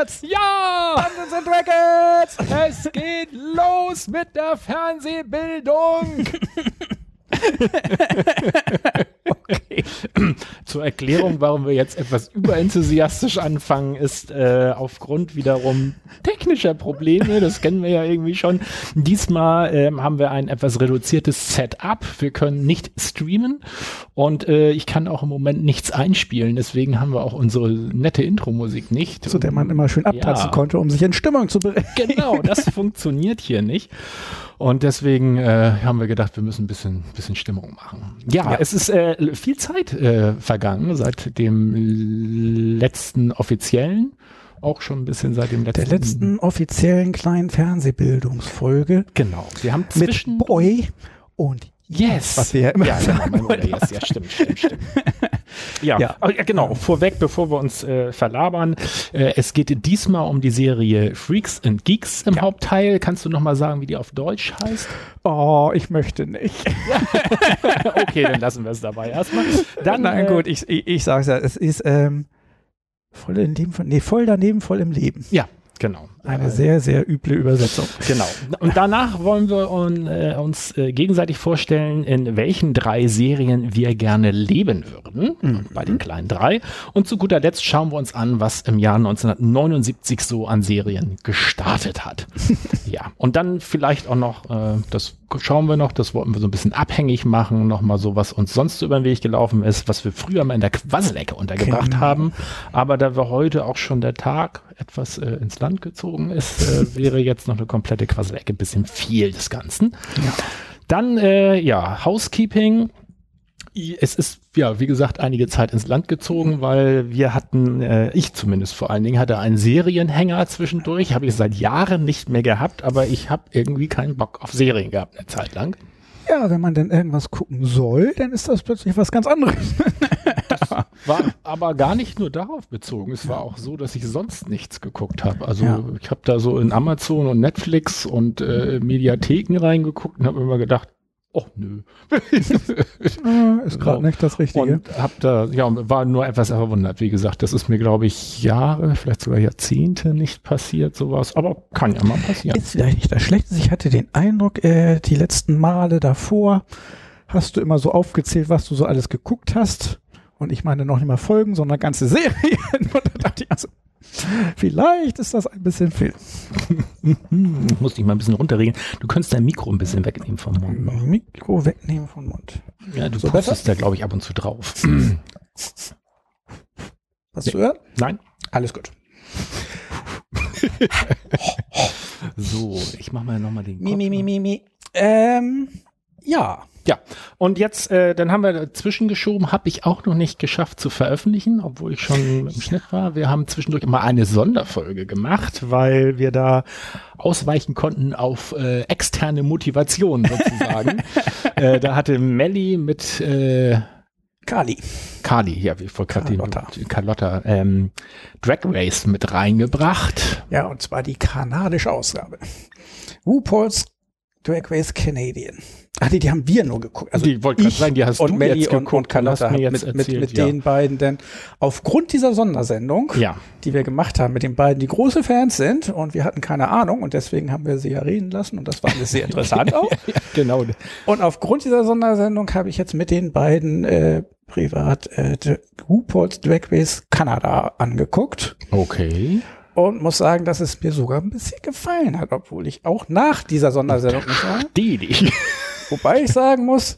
Brudert! Ja! Dungeons and Dragons! Es geht los mit der Fernsehbildung! Zur Erklärung, warum wir jetzt etwas überenthusiastisch anfangen, ist äh, aufgrund wiederum technischer Probleme. Das kennen wir ja irgendwie schon. Diesmal ähm, haben wir ein etwas reduziertes Setup. Wir können nicht streamen und äh, ich kann auch im Moment nichts einspielen. Deswegen haben wir auch unsere nette Intro-Musik nicht. Zu der man immer schön abtanzen Ja. konnte, um sich in Stimmung zu bringen. Genau, das funktioniert hier nicht. Und deswegen äh, haben wir gedacht, wir müssen ein bisschen, bisschen Stimmung machen. Ja, Ja. es ist äh, viel Zeit äh, vergangen seit dem letzten offiziellen, auch schon ein bisschen seit dem letzten. Der letzten offiziellen kleinen Fernsehbildungsfolge Genau. Wir haben mit zwischen Boy und Yes. was wir ja immer ja, genau, sagen wollen. yes, ja, stimmt, stimmt, stimmt. Ja, Ja. ja. ja, genau. Vorweg, bevor wir uns äh, verlabern, äh, es geht diesmal um die Serie Freaks and Geeks im Hauptteil. Kannst du noch mal sagen, wie die auf Deutsch heißt? Oh, ich möchte nicht. okay, dann lassen wir es dabei erstmal. Dann, Nein, äh, gut, ich, ich, ich sag's ja, es ist ähm, voll im Leben von, nee, voll daneben, voll im Leben. Ja, genau. Eine Äh, sehr, sehr üble Übersetzung. Genau. Und danach wollen wir un, äh, uns äh, gegenseitig vorstellen, in welchen drei Serien wir gerne leben würden. Mhm. Bei den kleinen drei. Und zu guter Letzt schauen wir uns an, was im Jahr 1979 so an Serien gestartet hat. ja. Und dann vielleicht auch noch, äh, das schauen wir noch, das wollten wir so ein bisschen abhängig machen, nochmal so, was uns sonst so über den Weg gelaufen ist, was wir früher mal in der Quasselecke untergebracht Genau. haben. Aber da wir heute auch schon der Tag etwas äh, ins Land gezogen ist, äh, wäre jetzt noch eine komplette Quasselecke ein bisschen viel des Ganzen. Ja. Dann, äh, ja, Housekeeping. Es ist, ja, wie gesagt, einige Zeit ins Land gezogen, weil wir hatten, äh, ich zumindest vor allen Dingen, hatte einen Serienhänger zwischendurch, habe ich seit Jahren nicht mehr gehabt, aber ich habe irgendwie keinen Bock auf Serien gehabt eine Zeit lang. Ja, wenn man denn irgendwas gucken soll, dann ist das plötzlich was ganz anderes. War aber gar nicht nur darauf bezogen. Es war auch so, dass ich sonst nichts geguckt habe. Also Ja. ich habe da so in Amazon und Netflix und äh, Mediatheken reingeguckt und habe immer gedacht, oh nö. Ist gerade So. nicht das Richtige. Und hab da, ja, war nur etwas verwundert. Wie gesagt, das ist mir, glaube ich, Jahre, vielleicht sogar Jahrzehnte nicht passiert, sowas. Aber kann ja mal passieren. Ist vielleicht nicht das Schlechteste. Ich hatte den Eindruck, äh, die letzten Male davor hast du immer so aufgezählt, was du so alles geguckt hast. Und ich meine noch nicht mal Folgen, sondern ganze Serien. Und da dachte ich, also, vielleicht ist das ein bisschen viel. Ich muss dich mal ein bisschen runterregeln. Du könntest dein Mikro ein bisschen wegnehmen vom Mund. Mikro wegnehmen vom Mund. Ja, du So pustest da, glaube ich, ab und zu drauf. Hast du gehört? Nein? Alles gut. So, ich mache mal nochmal den Mi, Kopf. mi, mi, mi, mi. Ähm, ja. Ja, und jetzt, äh, dann haben wir dazwischen geschoben, habe ich auch noch nicht geschafft zu veröffentlichen, obwohl ich schon im Schnitt war. Wir haben zwischendurch mal eine Sonderfolge gemacht, weil wir da ausweichen konnten auf äh, externe Motivation sozusagen. äh, da hatte Melly mit äh, Kali. Kali, ja, wie vor gerade Carlotta. die Carlotta, ähm, Drag Race mit reingebracht. Ja, und zwar die kanadische Ausgabe. RuPaul's Drag Race Canadian. Ach nee, die haben wir nur geguckt. Also Die wollte ich sagen, die hast und du Melly jetzt und, geguckt und und Carlotta mit, mit, erzählt, mit ja. den beiden denn aufgrund dieser Sondersendung, Ja, die wir gemacht haben mit den beiden, die große Fans sind und wir hatten keine Ahnung und deswegen haben wir sie ja reden lassen und das war alles sehr interessant auch. genau. Und aufgrund dieser Sondersendung habe ich jetzt mit den beiden äh, privat äh, RuPaul's Drag Race Kanada angeguckt Okay. Und muss sagen, dass es mir sogar ein bisschen gefallen hat, obwohl ich auch nach dieser Sondersendung nicht war. Die, die. Wobei ich sagen muss,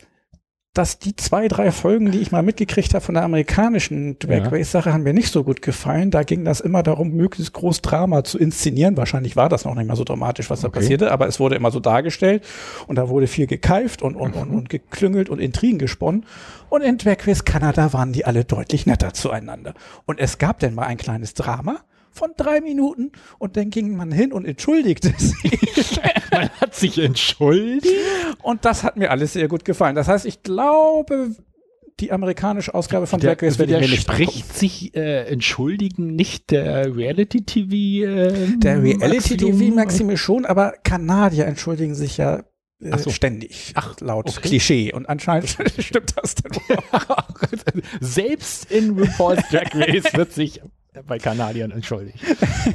dass die zwei, drei Folgen, die ich mal mitgekriegt habe von der amerikanischen Drag Ja. Race Sache, haben mir nicht so gut gefallen. Da ging das immer darum, möglichst groß Drama zu inszenieren. Wahrscheinlich war das noch nicht mal so dramatisch, was da Okay. passierte, aber es wurde immer so dargestellt und da wurde viel gekeift und, und, und, Mhm. und geklüngelt und Intrigen gesponnen. Und in Drag Race Kanada waren die alle deutlich netter zueinander. Und es gab denn mal ein kleines Drama, von drei Minuten und dann ging man hin und entschuldigte sich. Man hat sich entschuldigt. Und das hat mir alles sehr gut gefallen. Das heißt, ich glaube, die amerikanische Ausgabe von Drag Race werde ich mir nicht spricht sich äh, entschuldigen nicht der Reality-TV? Äh, Der Reality-TV Maximum? Maxime schon, aber Kanadier entschuldigen sich ja äh, so. ständig. Ach, laut okay. Klischee. Und anscheinend stimmt das dann. Selbst in RuPaul's Drag Race wird sich bei Kanadiern entschuldigt.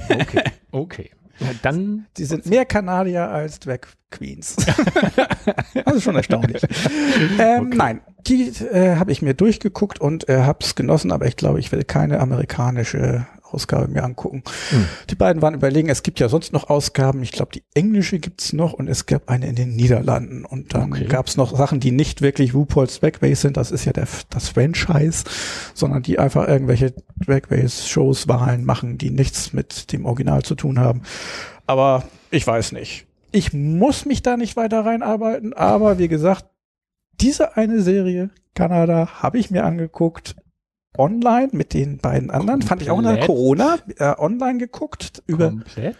Okay, okay. Dann Die sind mehr Kanadier als Drag Queens. das ist schon erstaunlich. Ähm, Nein, die äh, habe ich mir durchgeguckt und äh, habe es genossen, aber ich glaube, ich will keine amerikanische Ausgabe mir angucken. Hm. Die beiden waren überlegen, es gibt ja sonst noch Ausgaben. Ich glaube, die englische gibt's noch und es gab eine in den Niederlanden. Und dann Okay. gab's noch Sachen, die nicht wirklich RuPaul's Drag Race sind. Das ist ja der, das Franchise, sondern die einfach irgendwelche Drag Race Shows, Wahlen machen, die nichts mit dem Original zu tun haben. Aber ich weiß nicht. Ich muss mich da nicht weiter reinarbeiten, aber wie gesagt, diese eine Serie, Kanada, habe ich mir angeguckt. Online mit den beiden anderen. Fand ich auch in der Komplett? Corona äh, online geguckt. Über, komplett.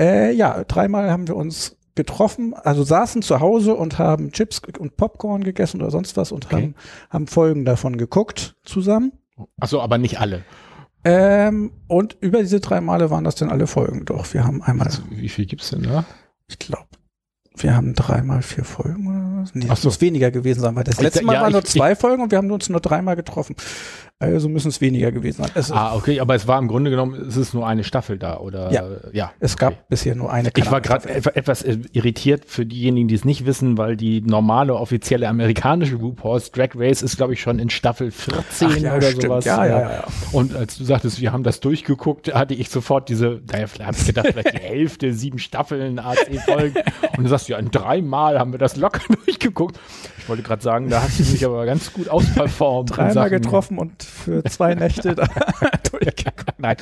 äh, ja, dreimal haben wir uns getroffen, also saßen zu Hause und haben Chips und Popcorn gegessen oder sonst was und Okay. haben, haben Folgen davon geguckt zusammen. Achso, aber nicht alle. Ähm, und über diese drei Male waren das dann alle Folgen. Doch, wir haben einmal, Also, wie viel gibt's denn da? ich glaube, wir haben dreimal vier Folgen oder was? Nee, Ach das so. muss weniger gewesen sein, weil das Ich- letzte Mal ja, waren ich- nur zwei Folgen und wir haben uns nur dreimal getroffen. Also müssen es weniger gewesen sein. Es, Ah, okay, aber es war im Grunde genommen, es ist nur eine Staffel da, oder? Ja. ja es gab okay. bisher nur eine Ich war gerade etwas äh, irritiert für diejenigen, die es nicht wissen, weil die normale offizielle amerikanische RuPaul's Drag Race ist, glaube ich, schon in Staffel 14 Ach ja, oder stimmt. sowas. Ja, ja, ja, ja. Und als du sagtest, wir haben das durchgeguckt, hatte ich sofort diese, naja, vielleicht habe ich gedacht, vielleicht die Hälfte, sieben Staffeln, AC-Folgen. Und du sagst, ja, in dreimal haben wir das locker durchgeguckt. Ich wollte gerade sagen, da hast du mich aber ganz gut ausperformt. Dreimal getroffen und für zwei Nächte da durchgeguckt. Nein.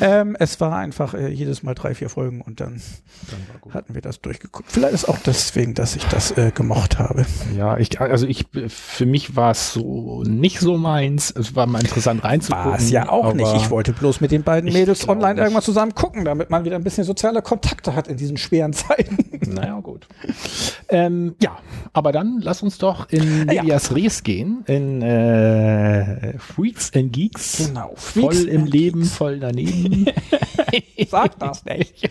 Ähm, es war einfach äh, jedes Mal drei, vier Folgen und dann Dann hatten wir das durchgeguckt. Vielleicht ist auch deswegen, dass ich das äh, gemocht habe. Ja, ich, also ich, für mich war es so nicht so meins. Es war mal interessant reinzugucken. War es ja auch nicht. Ich wollte bloß mit den beiden Mädels online nicht. irgendwas zusammen gucken, damit man wieder ein bisschen soziale Kontakte hat in diesen schweren Zeiten. Naja, gut. Ähm, ja, aber dann lass uns doch in Ja. Medias Res gehen, in äh, Freaks and Geeks. Genau. Voll Freaks im and Leben, Geeks. voll daneben. Sag das nicht.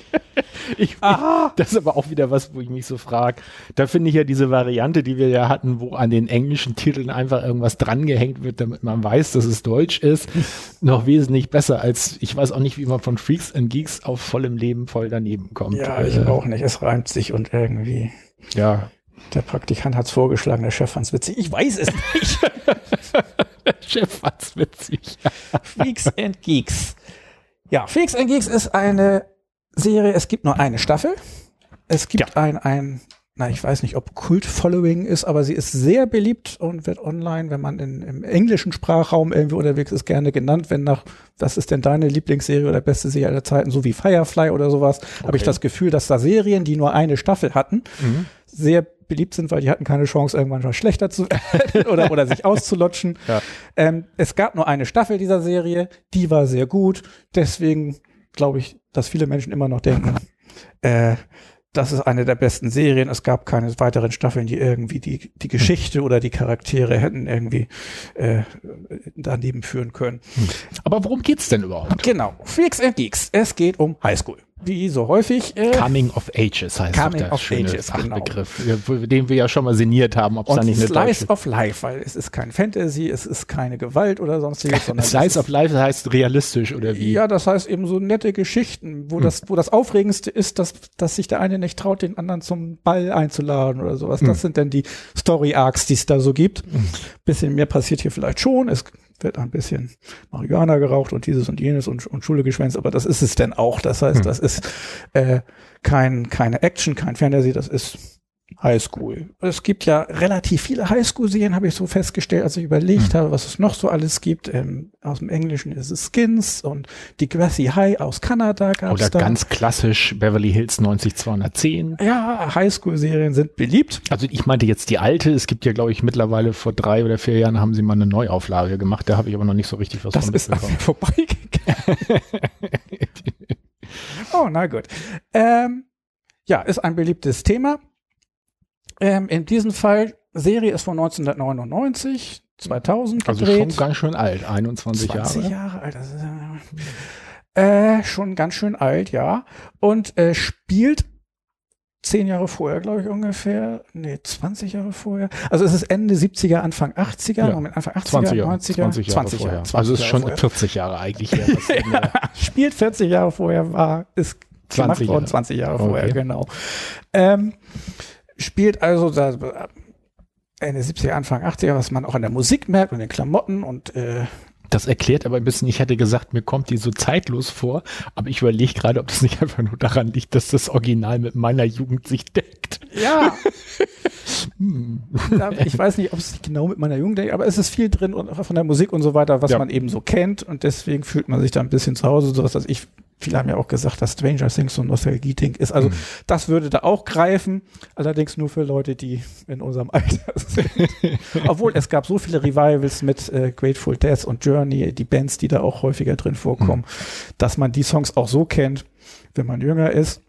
Ich, das ist aber auch wieder was, wo ich mich so frage. Da finde ich ja diese Variante, die wir ja hatten, wo an den englischen Titeln einfach irgendwas drangehängt wird, damit man weiß, dass es Deutsch ist, noch wesentlich besser als, ich weiß auch nicht, wie man von Freaks and Geeks auf vollem Leben voll daneben kommt. Ja, ich Äh, auch nicht. Es reimt sich und irgendwie. Ja, Der Praktikant hat's vorgeschlagen, der Chef fand's witzig. Ich weiß es nicht. der Chef hat's witzig. Freaks and Geeks. Ja, Freaks and Geeks ist eine Serie, es gibt nur eine Staffel. Es gibt ein, ein, na, ich weiß nicht, ob Kult-Following ist, aber sie ist sehr beliebt und wird online, wenn man in, im englischen Sprachraum irgendwie unterwegs ist, gerne genannt, wenn nach, was ist denn deine Lieblingsserie oder beste Serie aller Zeiten, so wie Firefly oder sowas, habe ich Okay. das Gefühl, dass da Serien, die nur eine Staffel hatten, Mhm. sehr beliebt sind, weil die hatten keine Chance, irgendwann schon schlechter zu werden oder, oder sich auszulutschen. Ja. Ähm, es gab nur eine Staffel dieser Serie, die war sehr gut. Deswegen glaube ich, dass viele Menschen immer noch denken, äh, das ist eine der besten Serien. Es gab keine weiteren Staffeln, die irgendwie die, die Geschichte oder die Charaktere hätten irgendwie äh, daneben führen können. Aber worum geht's denn überhaupt? Genau. Freaks and Geeks. Es geht um Highschool. Wie so häufig. Äh, Coming of Ages heißt Coming der of schöne Ages, genau. Fachbegriff, ja, den wir ja schon mal sinniert haben, ob es da nicht eine Slice of Life, weil es ist kein Fantasy, es ist keine Gewalt oder sonstiges, sondern Slice of Life heißt realistisch oder wie? Ja, das heißt eben so nette Geschichten, wo das, wo das Aufregendste ist, dass, dass sich der eine nicht traut, den anderen zum Ball einzuladen oder sowas. Das sind dann die Story Arcs, die es da so gibt. Bisschen mehr passiert hier vielleicht schon. Es wird ein bisschen Marihuana geraucht und dieses und jenes und, und Schule geschwänzt, aber das ist es denn auch. Das heißt, das ist äh, kein, keine Action, kein Fantasy, das ist Highschool. Es gibt ja relativ viele Highschool-Serien, habe ich so festgestellt, als ich überlegt habe, was es noch so alles gibt. Ähm, aus dem Englischen ist es Skins und die Grassy High aus Kanada gab Oder es da. ganz klassisch Beverly Hills 90210. ja, Highschool-Serien sind beliebt. Also ich meinte jetzt die alte. Es gibt ja, glaube ich, mittlerweile vor drei oder vier Jahren haben sie mal eine Neuauflage gemacht. Da habe ich aber noch nicht so richtig was Das von ist mitbekommen. mir vorbeigegangen. Oh, na gut. Ähm, ja, ist ein beliebtes Thema. Ähm, in diesem Fall, Serie ist von 1999, 2000 Also gedreht. schon ganz schön alt, 21 20 Jahre. Jahre alt. Das ist, äh, äh, schon ganz schön alt, ja. Und äh, spielt zehn Jahre vorher, glaube ich, ungefähr. Nee, 20 Jahre vorher. Also es ist Ende 70er, Anfang 80er. Ja. Moment, Anfang 80er, 20 Jahre, 90er. 20 Jahre 20 vorher. Jahre, 20 also es ist Jahre schon vorher. 40 Jahre eigentlich der- spielt 40 Jahre vorher, war, ist 20 gemacht worden, Jahre. 20 Jahre Okay. vorher, genau. Ähm, spielt also da, Ende 70er, Anfang 80er, was man auch an der Musik merkt und den Klamotten und äh, Das erklärt aber ein bisschen, ich hätte gesagt, mir kommt die so zeitlos vor, aber ich überlege gerade, ob das nicht einfach nur daran liegt, dass das Original mit meiner Jugend sich deckt. ja, Hm. ich weiß nicht, ob es genau mit meiner Jugend denkt, aber es ist viel drin und von der Musik und so weiter, was Ja. man eben so kennt und deswegen fühlt man sich da ein bisschen zu Hause, so dass ich Viele haben ja auch gesagt, dass Stranger Things so ein Nostalgie-Ding ist. Also Mhm. das würde da auch greifen, allerdings nur für Leute, die in unserem Alter sind. Obwohl es gab so viele Revivals mit äh, Grateful Death und Journey, die Bands, die da auch häufiger drin vorkommen, dass man die Songs auch so kennt, wenn man jünger ist.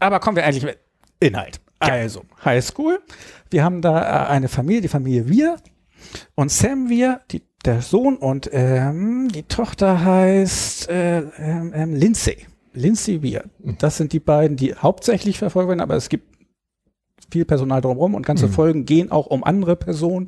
Aber kommen wir eigentlich mit Inhalt. Also, High School. Wir haben da äh, eine Familie, die Familie Wir und Sam Wir, die, der Sohn und ähm, die Tochter heißt äh, ähm, ähm, Lindsay. Lindsay Wir. Das sind die beiden, die hauptsächlich verfolgt werden, aber es gibt viel Personal drumherum und ganze Mhm. Folgen gehen auch um andere Personen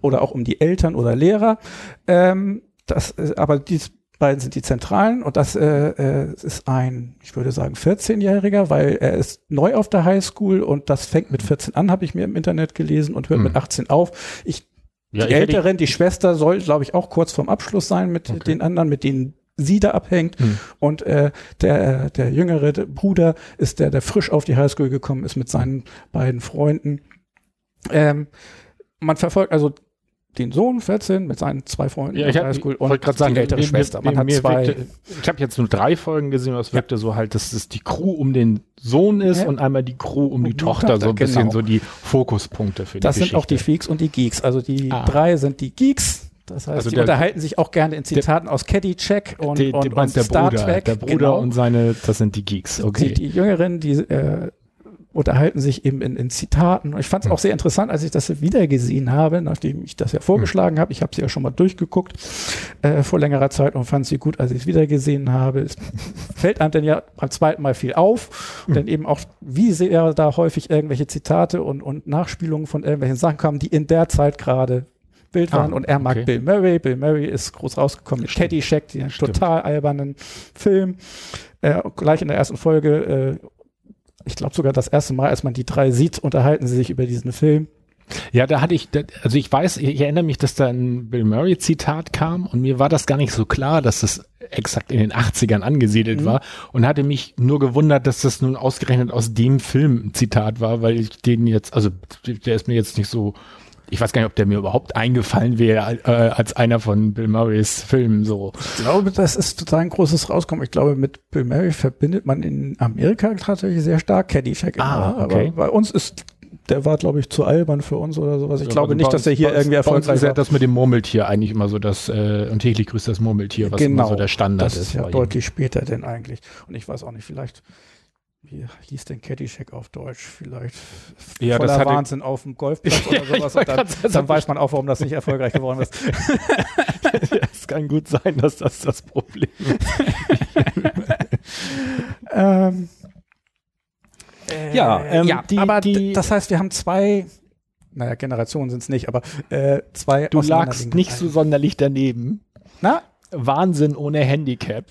oder auch um die Eltern oder Lehrer. Ähm, das, äh, aber die beiden sind die zentralen und das äh, äh, ist ein, ich würde sagen, 14-Jähriger, weil er ist neu auf der Highschool und das fängt mit 14 an, habe ich mir im Internet gelesen und hört Mhm. mit 18 auf. Ich Ja, die Älteren, die Schwester soll, glaube ich, auch kurz vorm Abschluss sein mit Okay. den anderen, mit denen sie da abhängt. Hm. Und äh, der, der jüngere der Bruder ist der, der frisch auf die Highschool gekommen ist mit seinen beiden Freunden. Ähm, man verfolgt also den Sohn, 14, mit seinen zwei Freunden Ja, ich der hab- wollte und grad sagen, die ältere mir- Schwester. Man mir- hat mir zwei. wirkte- ich habe jetzt nur drei Folgen gesehen, aber es wirkte so halt, dass es die Crew um den Sohn ist Ja. und einmal die Crew um, Um die die Tochter, Tochter, so ein bisschen genau. so die Fokuspunkte für das die sind auch die. Freaks und die Geeks. Also die Ah. drei sind die Geeks. Das heißt, Also die der- unterhalten sich auch gerne in Zitaten aus Caddyshack und, Die- die und, und der Star Bruder, Trek. der Bruder genau. und seine, das sind die Geeks, okay. Die, die Jüngeren, die äh, unterhalten sich eben in, in Zitaten. Und Ich fand es Hm. auch sehr interessant, als ich das wieder gesehen habe, nachdem ich das ja vorgeschlagen Hm. habe. Ich habe sie ja schon mal durchgeguckt äh, vor längerer Zeit und fand sie gut, als ich es wieder gesehen habe. Es fällt einem dann ja beim zweiten Mal viel auf. Hm. Denn eben auch, wie sehr da häufig irgendwelche Zitate und, und Nachspielungen von irgendwelchen Sachen kamen, die in der Zeit gerade Bild Ah, waren. und er mag okay. Bill Murray. Bill Murray ist groß rausgekommen mit Stimmt. Caddyshack, den total albernen Film. Äh, gleich in der ersten Folge, äh, ich glaube sogar das erste Mal, als man die drei sieht, unterhalten sie sich über diesen Film. Ja, da hatte ich, also ich weiß, ich erinnere mich, dass da ein Bill Murray Zitat kam und mir war das gar nicht so klar, dass das exakt in den 80ern angesiedelt Mhm. war und hatte mich nur gewundert, dass das nun ausgerechnet aus dem Film ein Zitat war, weil ich den jetzt, also der ist mir jetzt nicht so, ich weiß gar nicht, ob der mir überhaupt eingefallen wäre äh, als einer von Bill Murrays Filmen so. Ich glaube, das ist total ein großes Rauskommen. Ich glaube, mit Bill Murray verbindet man in Amerika tatsächlich sehr stark Caddyshack. immer. Ah, okay. Aber bei uns ist, der war, glaube ich, zu albern für uns oder sowas. Ich glaube Also nicht, dass er hier irgendwie erfolgreich ist ja das mit dem Murmeltier eigentlich immer so das, äh, und täglich grüßt das Murmeltier, was immer so der Standard das ist ja deutlich später denn eigentlich. Und ich weiß auch nicht, vielleicht, wie hieß denn Caddyshack auf Deutsch? Vielleicht Ja, voller das hatte- Wahnsinn auf dem Golfplatz oder Ja, sowas. Und dann, sagen, dann weiß man auch, warum das nicht erfolgreich geworden ist. es kann gut sein, dass das das Problem ist. ähm, äh, Ja, ähm, ja die- aber die- das heißt, wir haben zwei, naja, Generationen sind es nicht, aber äh, zwei Du lagst nicht so sonderlich daneben. Na, Wahnsinn ohne Handicap.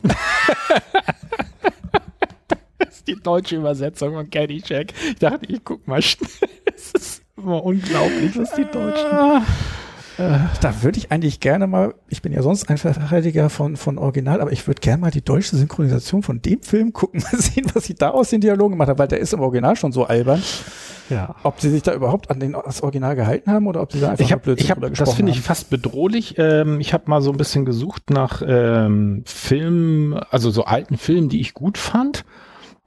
Die deutsche Übersetzung von Caddyshack. Ich dachte, ich guck mal schnell. Es ist immer unglaublich, was die Deutschen. Ah, äh, da würde ich eigentlich gerne mal, ich bin ja sonst ein Verteidiger von, von Original, aber ich würde gerne mal die deutsche Synchronisation von dem Film gucken, mal sehen, was sie da aus den Dialogen gemacht haben, weil der ist im Original schon so albern. Ja. Ob sie sich da überhaupt an den, das Original gehalten haben oder ob sie da einfach Ich habe, Blödsinn ich hab, das finde ich fast bedrohlich. Ähm, ich habe mal so ein bisschen gesucht nach ähm, Filmen, also so alten Filmen, die ich gut fand.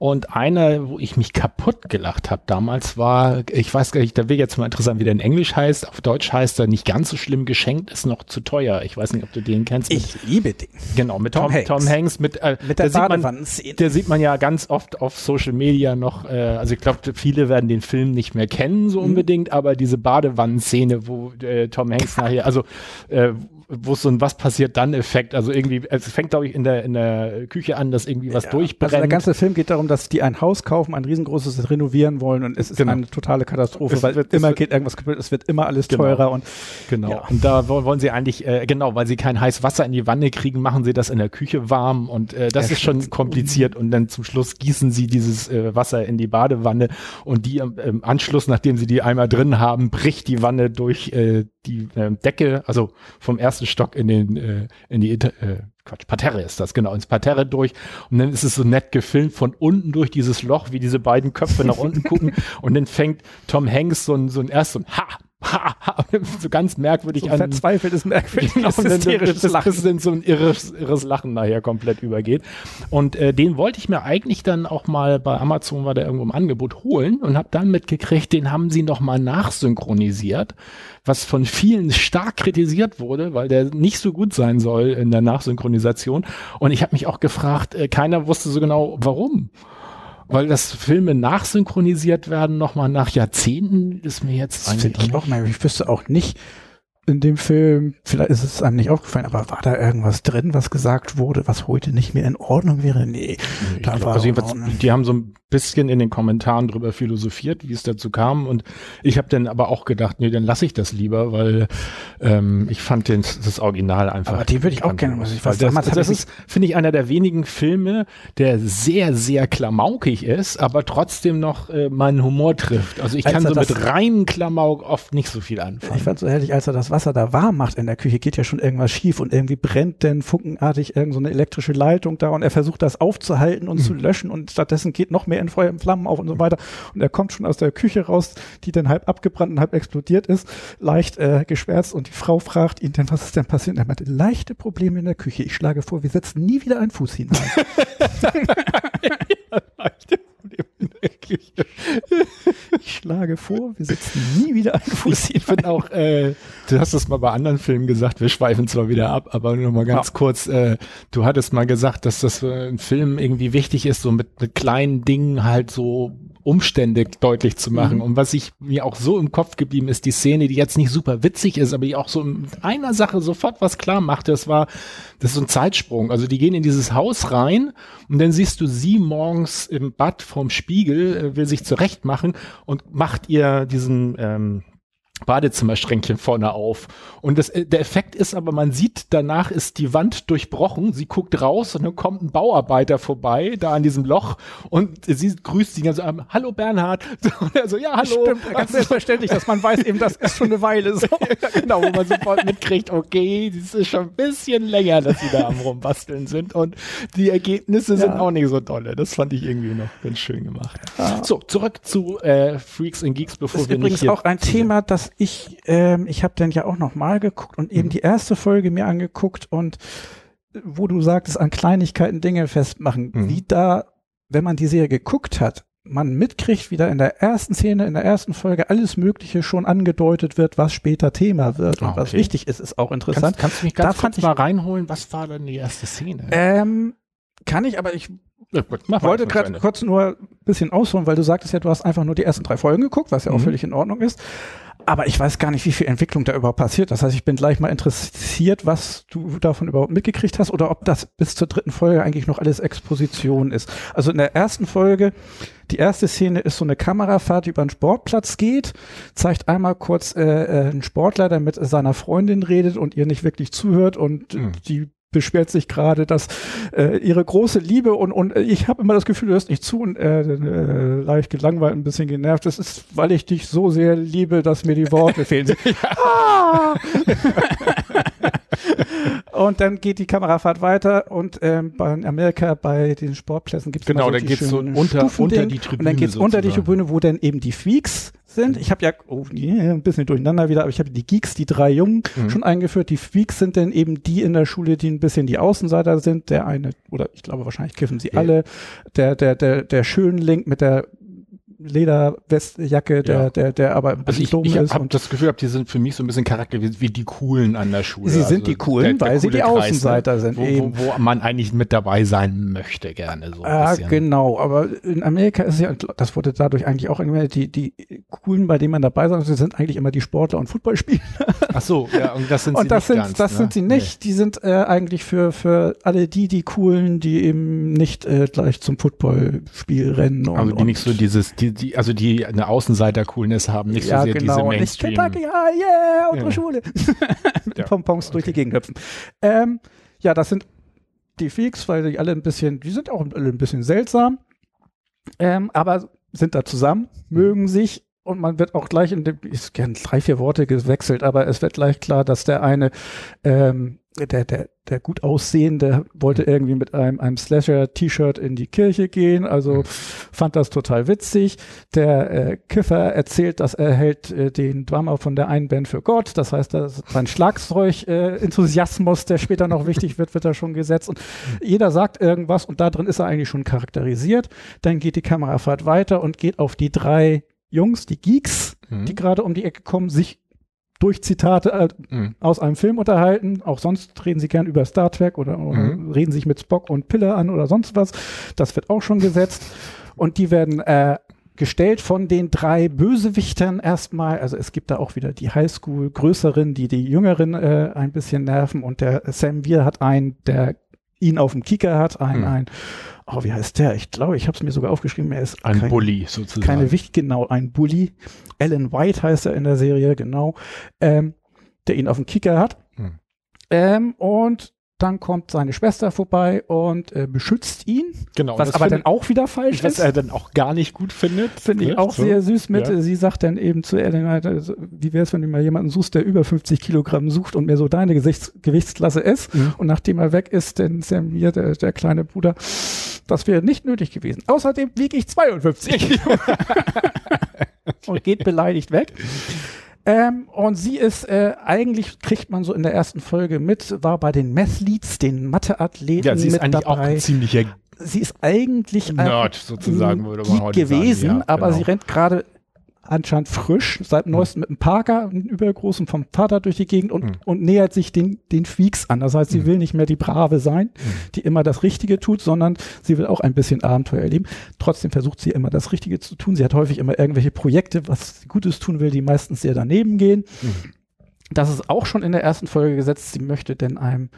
Und einer, wo ich mich kaputt gelacht habe damals, war, ich weiß gar nicht, da wäre jetzt mal interessant, wie der in Englisch heißt. Auf Deutsch heißt er nicht ganz so schlimm, geschenkt ist noch zu teuer. Ich weiß nicht, ob du den kennst. Ich liebe den. Genau, mit Tom, Tom Hanks. Tom Hanks mit, äh, mit der sieht man, Der sieht man ja ganz oft auf Social Media noch, äh, also ich glaube, viele werden den Film nicht mehr kennen, so mhm. unbedingt, aber diese Badewannenszene, wo äh, Tom Hanks nachher, also äh, wo so ein Was passiert dann Effekt, also irgendwie, es fängt glaube ich in der, in der Küche an, dass irgendwie was ja, durchbrennt. Also der ganze Film geht darum, dass die ein Haus kaufen, ein riesengroßes renovieren wollen und es ist genau. eine totale Katastrophe, es weil wird, immer geht irgendwas kaputt, es wird immer alles genau. teurer und genau. Ja. Und da wollen sie eigentlich, äh, genau, weil sie kein heißes Wasser in die Wanne kriegen, machen sie das in der Küche warm und äh, das ja, ist schon kompliziert und dann zum Schluss gießen sie dieses äh, Wasser in die Badewanne und die im, im Anschluss, nachdem sie die einmal drin haben, bricht die Wanne durch äh, die äh, Decke, also vom ersten Stock in den äh, in die äh, Quatsch, Parterre ist das, genau, ins Parterre durch. Und dann ist es so nett gefilmt von unten durch dieses Loch, wie diese beiden Köpfe nach unten gucken. Und dann fängt Tom Hanks so ein, so ein erst so ein Ha, so ganz merkwürdig so an. Verzweifeltes, merkwürdiges, genau, hysterisches Lachen. Das dann so ein irres, irres Lachen nachher komplett übergeht. Und äh, den wollte ich mir eigentlich dann auch mal bei Amazon, war der irgendwo im Angebot, holen und habe dann mitgekriegt, den haben sie nochmal nachsynchronisiert, was von vielen stark kritisiert wurde, weil der nicht so gut sein soll in der Nachsynchronisation. Und ich habe mich auch gefragt, äh, keiner wusste so genau, warum weil das Filme nachsynchronisiert werden, nochmal nach Jahrzehnten, ist mir jetzt das eigentlich. Ich, auch, ich wüsste auch nicht, in dem Film, vielleicht ist es einem nicht aufgefallen, aber war da irgendwas drin, was gesagt wurde, was heute nicht mehr in Ordnung wäre? Nee, nee da war also die haben so ein bisschen in den Kommentaren drüber philosophiert, wie es dazu kam und ich habe dann aber auch gedacht, nee, dann lasse ich das lieber, weil ähm, ich fand den, das Original einfach. Aber die würde ich auch gerne, muss ich weiß. Das, das, das ist, finde ich, einer der wenigen Filme, der sehr, sehr klamaukig ist, aber trotzdem noch äh, meinen Humor trifft. Also ich als kann so mit reinen Klamauk oft nicht so viel anfangen. Ich fand so herrlich, als er das Wasser da warm macht in der Küche, geht ja schon irgendwas schief und irgendwie brennt denn funkenartig irgend so eine elektrische Leitung da und er versucht das aufzuhalten und mhm. zu löschen und stattdessen geht noch mehr in Feuer, in Flammen auf und so weiter und er kommt schon aus der Küche raus, die dann halb abgebrannt und halb explodiert ist, leicht äh, geschwärzt und die Frau fragt ihn dann, was ist denn passiert? Und er meinte, leichte Probleme in der Küche. Ich schlage vor, wir setzen nie wieder einen Fuß hinein. leichte ich schlage vor, wir setzen nie wieder einen Fuß Ich finde auch, äh, du hast es mal bei anderen Filmen gesagt, wir schweifen zwar wieder ab, aber nur mal ganz ja. kurz, äh, du hattest mal gesagt, dass das für einen Film irgendwie wichtig ist, so mit, mit kleinen Dingen halt so Umstände deutlich zu machen. Mhm. Und was ich mir auch so im Kopf geblieben ist, die Szene, die jetzt nicht super witzig ist, aber die auch so in einer Sache sofort was klar macht, das war, das ist so ein Zeitsprung. Also die gehen in dieses Haus rein und dann siehst du sie morgens im Bad vorm Spiegel, äh, will sich zurecht machen und macht ihr diesen, ähm, Badezimmerschränkchen vorne auf. Und das, äh, der Effekt ist aber, man sieht, danach ist die Wand durchbrochen. Sie guckt raus und dann kommt ein Bauarbeiter vorbei, da an diesem Loch und sie grüßt sie ganz so, hallo Bernhard. Und er so, ja, hallo. Stimmt, ganz selbstverständlich, dass man weiß eben, das ist schon eine Weile so. genau, wo man sofort mitkriegt, okay, das ist schon ein bisschen länger, dass sie da am rumbasteln sind und die Ergebnisse ja. sind auch nicht so tolle. Das fand ich irgendwie noch ganz schön gemacht. Ja. So, zurück zu äh, Freaks and Geeks, bevor das wir ist übrigens auch ein Thema, das ich, ähm, ich habe dann ja auch noch mal geguckt und eben mhm. die erste Folge mir angeguckt und wo du sagtest, an Kleinigkeiten Dinge festmachen, mhm. wie da, wenn man die Serie geguckt hat, man mitkriegt, wie da in der ersten Szene, in der ersten Folge alles Mögliche schon angedeutet wird, was später Thema wird und okay. was wichtig ist, ist auch interessant. Kannst, kannst du mich ganz da kurz mal reinholen, was war denn die erste Szene? Ähm, kann ich, aber ich ja, gut, wollte gerade kurz nur ein bisschen ausholen, weil du sagtest ja, du hast einfach nur die ersten drei Folgen geguckt, was ja auch mhm. völlig in Ordnung ist. Aber ich weiß gar nicht, wie viel Entwicklung da überhaupt passiert. Das heißt, ich bin gleich mal interessiert, was du davon überhaupt mitgekriegt hast oder ob das bis zur dritten Folge eigentlich noch alles Exposition ist. Also in der ersten Folge, die erste Szene ist so eine Kamerafahrt, die über einen Sportplatz geht, zeigt einmal kurz äh, äh, einen Sportler, der mit seiner Freundin redet und ihr nicht wirklich zuhört und mhm. die beschwert sich gerade, dass äh, ihre große Liebe und, und ich habe immer das Gefühl, du hörst nicht zu und äh, äh, leicht gelangweilt, ein bisschen genervt. Das ist, weil ich dich so sehr liebe, dass mir die Worte fehlen. und Und dann geht die Kamerafahrt weiter und ähm, bei Amerika bei den Sportplätzen gibt es Genau, so dann die geht's so unter- unter die Tribüne Und dann geht's unter die sozusagen. Tribüne, wo dann eben die Freaks sind. Ich habe ja oh, nee, ein bisschen durcheinander wieder, aber ich habe die Geeks, die drei Jungen Mhm. schon eingeführt. Die Freaks sind dann eben die in der Schule, die ein bisschen die Außenseiter sind. Der eine, oder ich glaube wahrscheinlich kiffen sie Ja. alle. Der, der, der, der Schönling mit der Lederwestjacke, der, Ja. der, der aber ein Also bisschen ich, dumm ich ist. habe und das Gefühl, die sind für mich so ein bisschen Charakter wie, wie die Coolen an der Schule. Sie Also sind die Coolen, weil sie die coole Kreis, Außenseiter sind Wo, eben. wo, wo man eigentlich mit dabei sein möchte, gerne so Ah, bisschen. genau, aber in Amerika ist ja, das wurde dadurch eigentlich auch irgendwie, die, die coolen, bei denen man dabei sein muss, sind eigentlich immer die Sportler und Footballspieler. Ach so, ja, und das sind sie Und das nicht sind, ganz, das ne? sind sie nicht. Die sind äh, eigentlich für, für alle die, die coolen, die eben nicht äh, gleich zum Footballspiel rennen. Und, Nee. Also die nicht so dieses, die, die, also die eine Außenseiter-Coolness haben, nicht ja, so sehr genau. diese Und Mainstream. Kentucky, ah, yeah, unsere Ja. Schule. Mit Ja, Pompons durch die Gegend hüpfen. Ähm, ja, das sind die Freaks, weil die alle ein bisschen, die sind auch alle ein bisschen seltsam, ähm, aber sind da zusammen, mögen sich und man wird auch gleich in dem, ist gern drei, vier Worte gewechselt, aber es wird gleich klar, dass der eine, ähm, der, der, der gut aussehende wollte irgendwie mit einem, einem Slasher-T-Shirt in die Kirche gehen, also fand das total witzig. Der äh, Kiffer erzählt, dass er hält äh, den Drummer von der einen Band für Gott. Das heißt, das ist sein Schlagzeug-Enthusiasmus, der später noch wichtig wird, wird da schon gesetzt. Und jeder sagt irgendwas und da drin ist er eigentlich schon charakterisiert. Dann geht die Kamerafahrt weiter und geht auf die drei Jungs, die Geeks, Mhm. die gerade um die Ecke kommen, sich durch Zitate äh, Mhm. aus einem Film unterhalten. Auch sonst reden sie gern über Star Trek oder, oder Mhm. reden sich mit Spock und Pille an oder sonst was. Das wird auch schon gesetzt. Und die werden äh, gestellt von den drei Bösewichtern erstmal. Also es gibt da auch wieder die Highschool größeren, die die jüngeren äh, ein bisschen nerven. Und der Sam Weir hat einen, der ihn auf dem Kicker hat, ein, Mhm. ein, oh, wie heißt der? Ich glaube, ich habe es mir sogar aufgeschrieben. Er ist Ein kein, Bully sozusagen. keine wichtig, genau, ein Bully. Alan White heißt er in der Serie, genau, ähm, der ihn auf dem Kicker hat. Hm. Ähm, und dann kommt seine Schwester vorbei und äh, beschützt ihn, genau, was aber dann auch wieder falsch was ist. er dann auch gar nicht gut findet. Finde ich ne? auch So. sehr süß mit. Ja. Sie sagt dann eben zu Ellen, also, wie wäre es, wenn du mal jemanden suchst, der über 50 Kilogramm sucht und mehr so deine Gesichts Gewichtsklasse ist. Mhm. Und nachdem er weg ist, dann Sam mir, der, der kleine Bruder, das wäre nicht nötig gewesen. Außerdem wiege ich 52 Kilo. und geht beleidigt weg. Ähm, und sie ist, äh, eigentlich kriegt man so in der ersten Folge mit, war bei den Mathletes, den Matheathleten Ja, sie ist mit eigentlich auch dabei. ein ziemlicher sie ist eigentlich ein Nerd sozusagen, würde man heute gewesen, sagen. Ja, aber genau. sie rennt gerade anscheinend frisch, seit neuestem mit einem Parker, einem übergroßen vom Vater durch die Gegend und, Mhm. und nähert sich den, den Freaks an. Das heißt, sie Mhm. will nicht mehr die Brave sein, die immer das Richtige tut, sondern sie will auch ein bisschen Abenteuer erleben. Trotzdem versucht sie immer das Richtige zu tun. Sie hat häufig immer irgendwelche Projekte, was sie Gutes tun will, die meistens sehr daneben gehen. Mhm. Das ist auch schon in der ersten Folge gesetzt. Sie möchte denn einem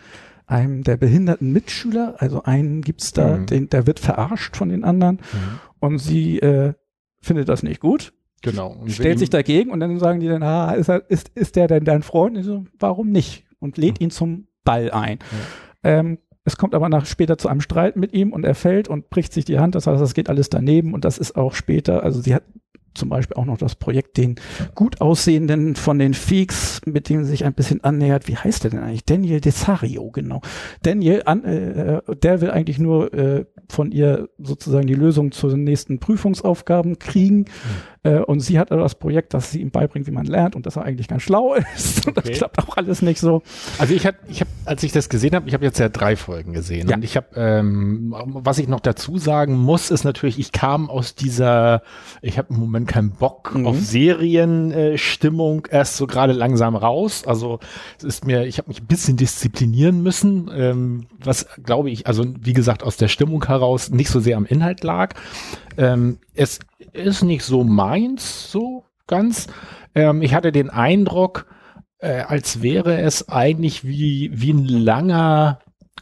einem der behinderten Mitschüler, also einen gibt's da, den, der wird verarscht von den anderen und sie äh, findet das nicht gut, Genau. Und stellt sich dagegen und dann sagen die dann, ah, ist, er, ist, ist der denn dein Freund? Und so, warum nicht? Und lädt ihn zum Ball ein. Ähm, es kommt aber nach später zu einem Streit mit ihm und er fällt und bricht sich die Hand. Das heißt, das geht alles daneben und das ist auch später, also sie hat zum Beispiel auch noch das Projekt, den gut aussehenden von den Feeks, mit dem sie sich ein bisschen annähert. Wie heißt der denn eigentlich? Daniel Desario, genau. Daniel, an, äh, der will eigentlich nur äh, von ihr sozusagen die Lösung zu den nächsten Prüfungsaufgaben kriegen. Äh, und sie hat aber das Projekt, dass sie ihm beibringt, wie man lernt und dass er eigentlich ganz schlau ist. Und Okay. das klappt auch alles nicht so. Also ich habe, ich hab, als ich das gesehen habe, ich habe jetzt ja drei Folgen gesehen Ja. und ich habe, ähm, was ich noch dazu sagen muss, ist natürlich, ich kam aus dieser, ich habe im Moment keinen Bock Mhm. auf Serienstimmung äh, erst so gerade langsam raus. Also es ist mir, ich habe mich ein bisschen disziplinieren müssen, ähm, was glaube ich, also wie gesagt aus der Stimmung heraus nicht so sehr am Inhalt lag. Ähm, es ist nicht so meins, so ganz. Ähm, ich hatte den Eindruck, äh, als wäre es eigentlich wie, wie ein langer,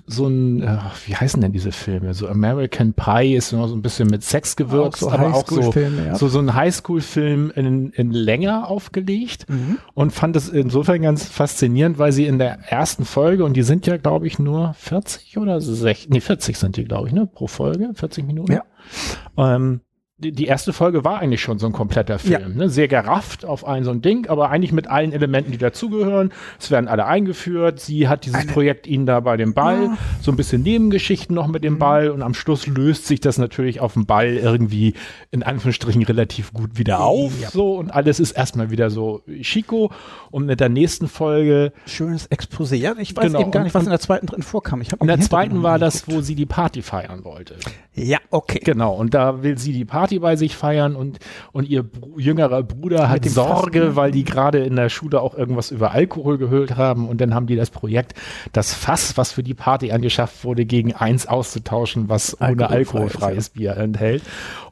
so ein, äh, wie heißen denn diese Filme? So American Pie ist noch so ein bisschen mit Sex gewürzt, Auch so aber auch so, ja. so, so ein Highschool-Film in, in länger aufgelegt Mhm. und fand es insofern ganz faszinierend, weil sie in der ersten Folge, und die sind ja, glaube ich, nur 40 oder 60, nee, 40 sind die, glaube ich, ne, pro Folge, 40 Minuten. Ja. Ähm, die, erste Folge war eigentlich schon so ein kompletter Film. Ja. Ne? Sehr gerafft auf ein so ein Ding, aber eigentlich mit allen Elementen, die dazugehören. Es werden alle eingeführt. Sie hat dieses Eine- Projekt ihnen da bei dem Ball. Ja. So ein bisschen Nebengeschichten noch mit dem Ball. Und am Schluss löst sich das natürlich auf dem Ball irgendwie in Anführungsstrichen relativ gut wieder auf. Ja. So und alles ist erstmal wieder so Chico. Und mit der nächsten Folge, Schönes Exposé. Ja, ich weiß Genau, eben gar nicht, was in der zweiten drin vorkam. Ich in der zweiten war das, wo sie die Party feiern wollte. Ja, okay. Genau, und da will sie die Party bei sich feiern und, und ihr Br jüngerer Bruder hat Sorge, Fass, ne? weil die gerade in der Schule auch irgendwas über Alkohol gehört haben und dann haben die das Projekt, das Fass, was für die Party angeschafft wurde, gegen eins auszutauschen, was ohne Alkoholfrei alkoholfreies Bier enthält.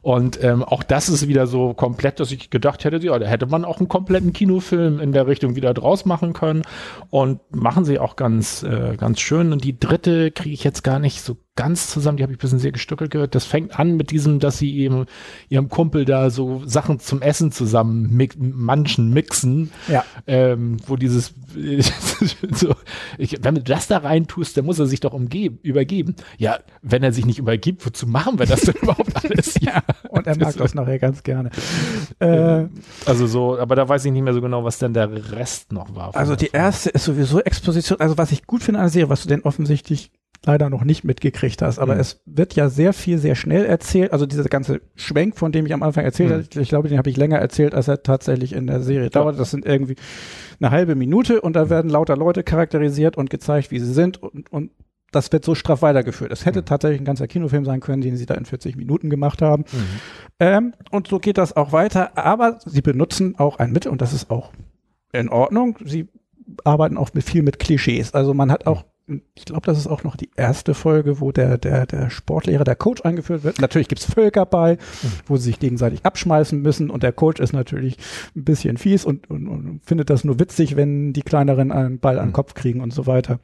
Und ähm, auch das ist wieder so komplett, dass ich gedacht hätte, ja, da hätte man auch einen kompletten Kinofilm in der Richtung wieder draus machen können und machen sie auch ganz, äh, ganz schön. Und die dritte kriege ich jetzt gar nicht so ganz zusammen, die habe ich ein bisschen sehr gestückelt gehört. Das fängt an mit diesem, dass sie eben ihrem Kumpel da so Sachen zum Essen zusammen mix, manchen mixen, Ja. ähm, wo dieses so, ich, wenn du das da rein tust, dann muss er sich doch umgeben, übergeben. Ja, wenn er sich nicht übergibt, wozu machen wir das denn überhaupt alles? Ja, und er mag das nachher ganz gerne. Äh, Also so, aber da weiß ich nicht mehr so genau, was denn der Rest noch war. also die erste ist sowieso Exposition. Also was ich gut finde an der Serie, was du denn offensichtlich leider noch nicht mitgekriegt hast, aber Mhm. es wird ja sehr viel, sehr schnell erzählt. Also dieser ganze Schwenk, von dem ich am Anfang erzählt Mhm. habe, ich, glaube, den habe ich länger erzählt, als er tatsächlich in der Serie dauert. Das sind irgendwie eine halbe Minute und da werden lauter Leute charakterisiert und gezeigt, wie sie sind und, und das wird so straff weitergeführt. Es hätte Mhm. tatsächlich ein ganzer Kinofilm sein können, den sie da in 40 Minuten gemacht haben. Mhm. Ähm, und so geht das auch weiter, aber sie benutzen auch ein Mittel und das ist auch in Ordnung. Sie arbeiten auch mit viel mit Klischees. Also man hat auch, ich glaube, das ist auch noch die erste Folge, wo der, der, der Sportlehrer, der Coach eingeführt wird. Natürlich gibt's Völker bei, wo sie sich gegenseitig abschmeißen müssen und der Coach ist natürlich ein bisschen fies und, und, und findet das nur witzig, wenn die Kleineren einen Ball an den Mhm. Kopf kriegen und so weiter.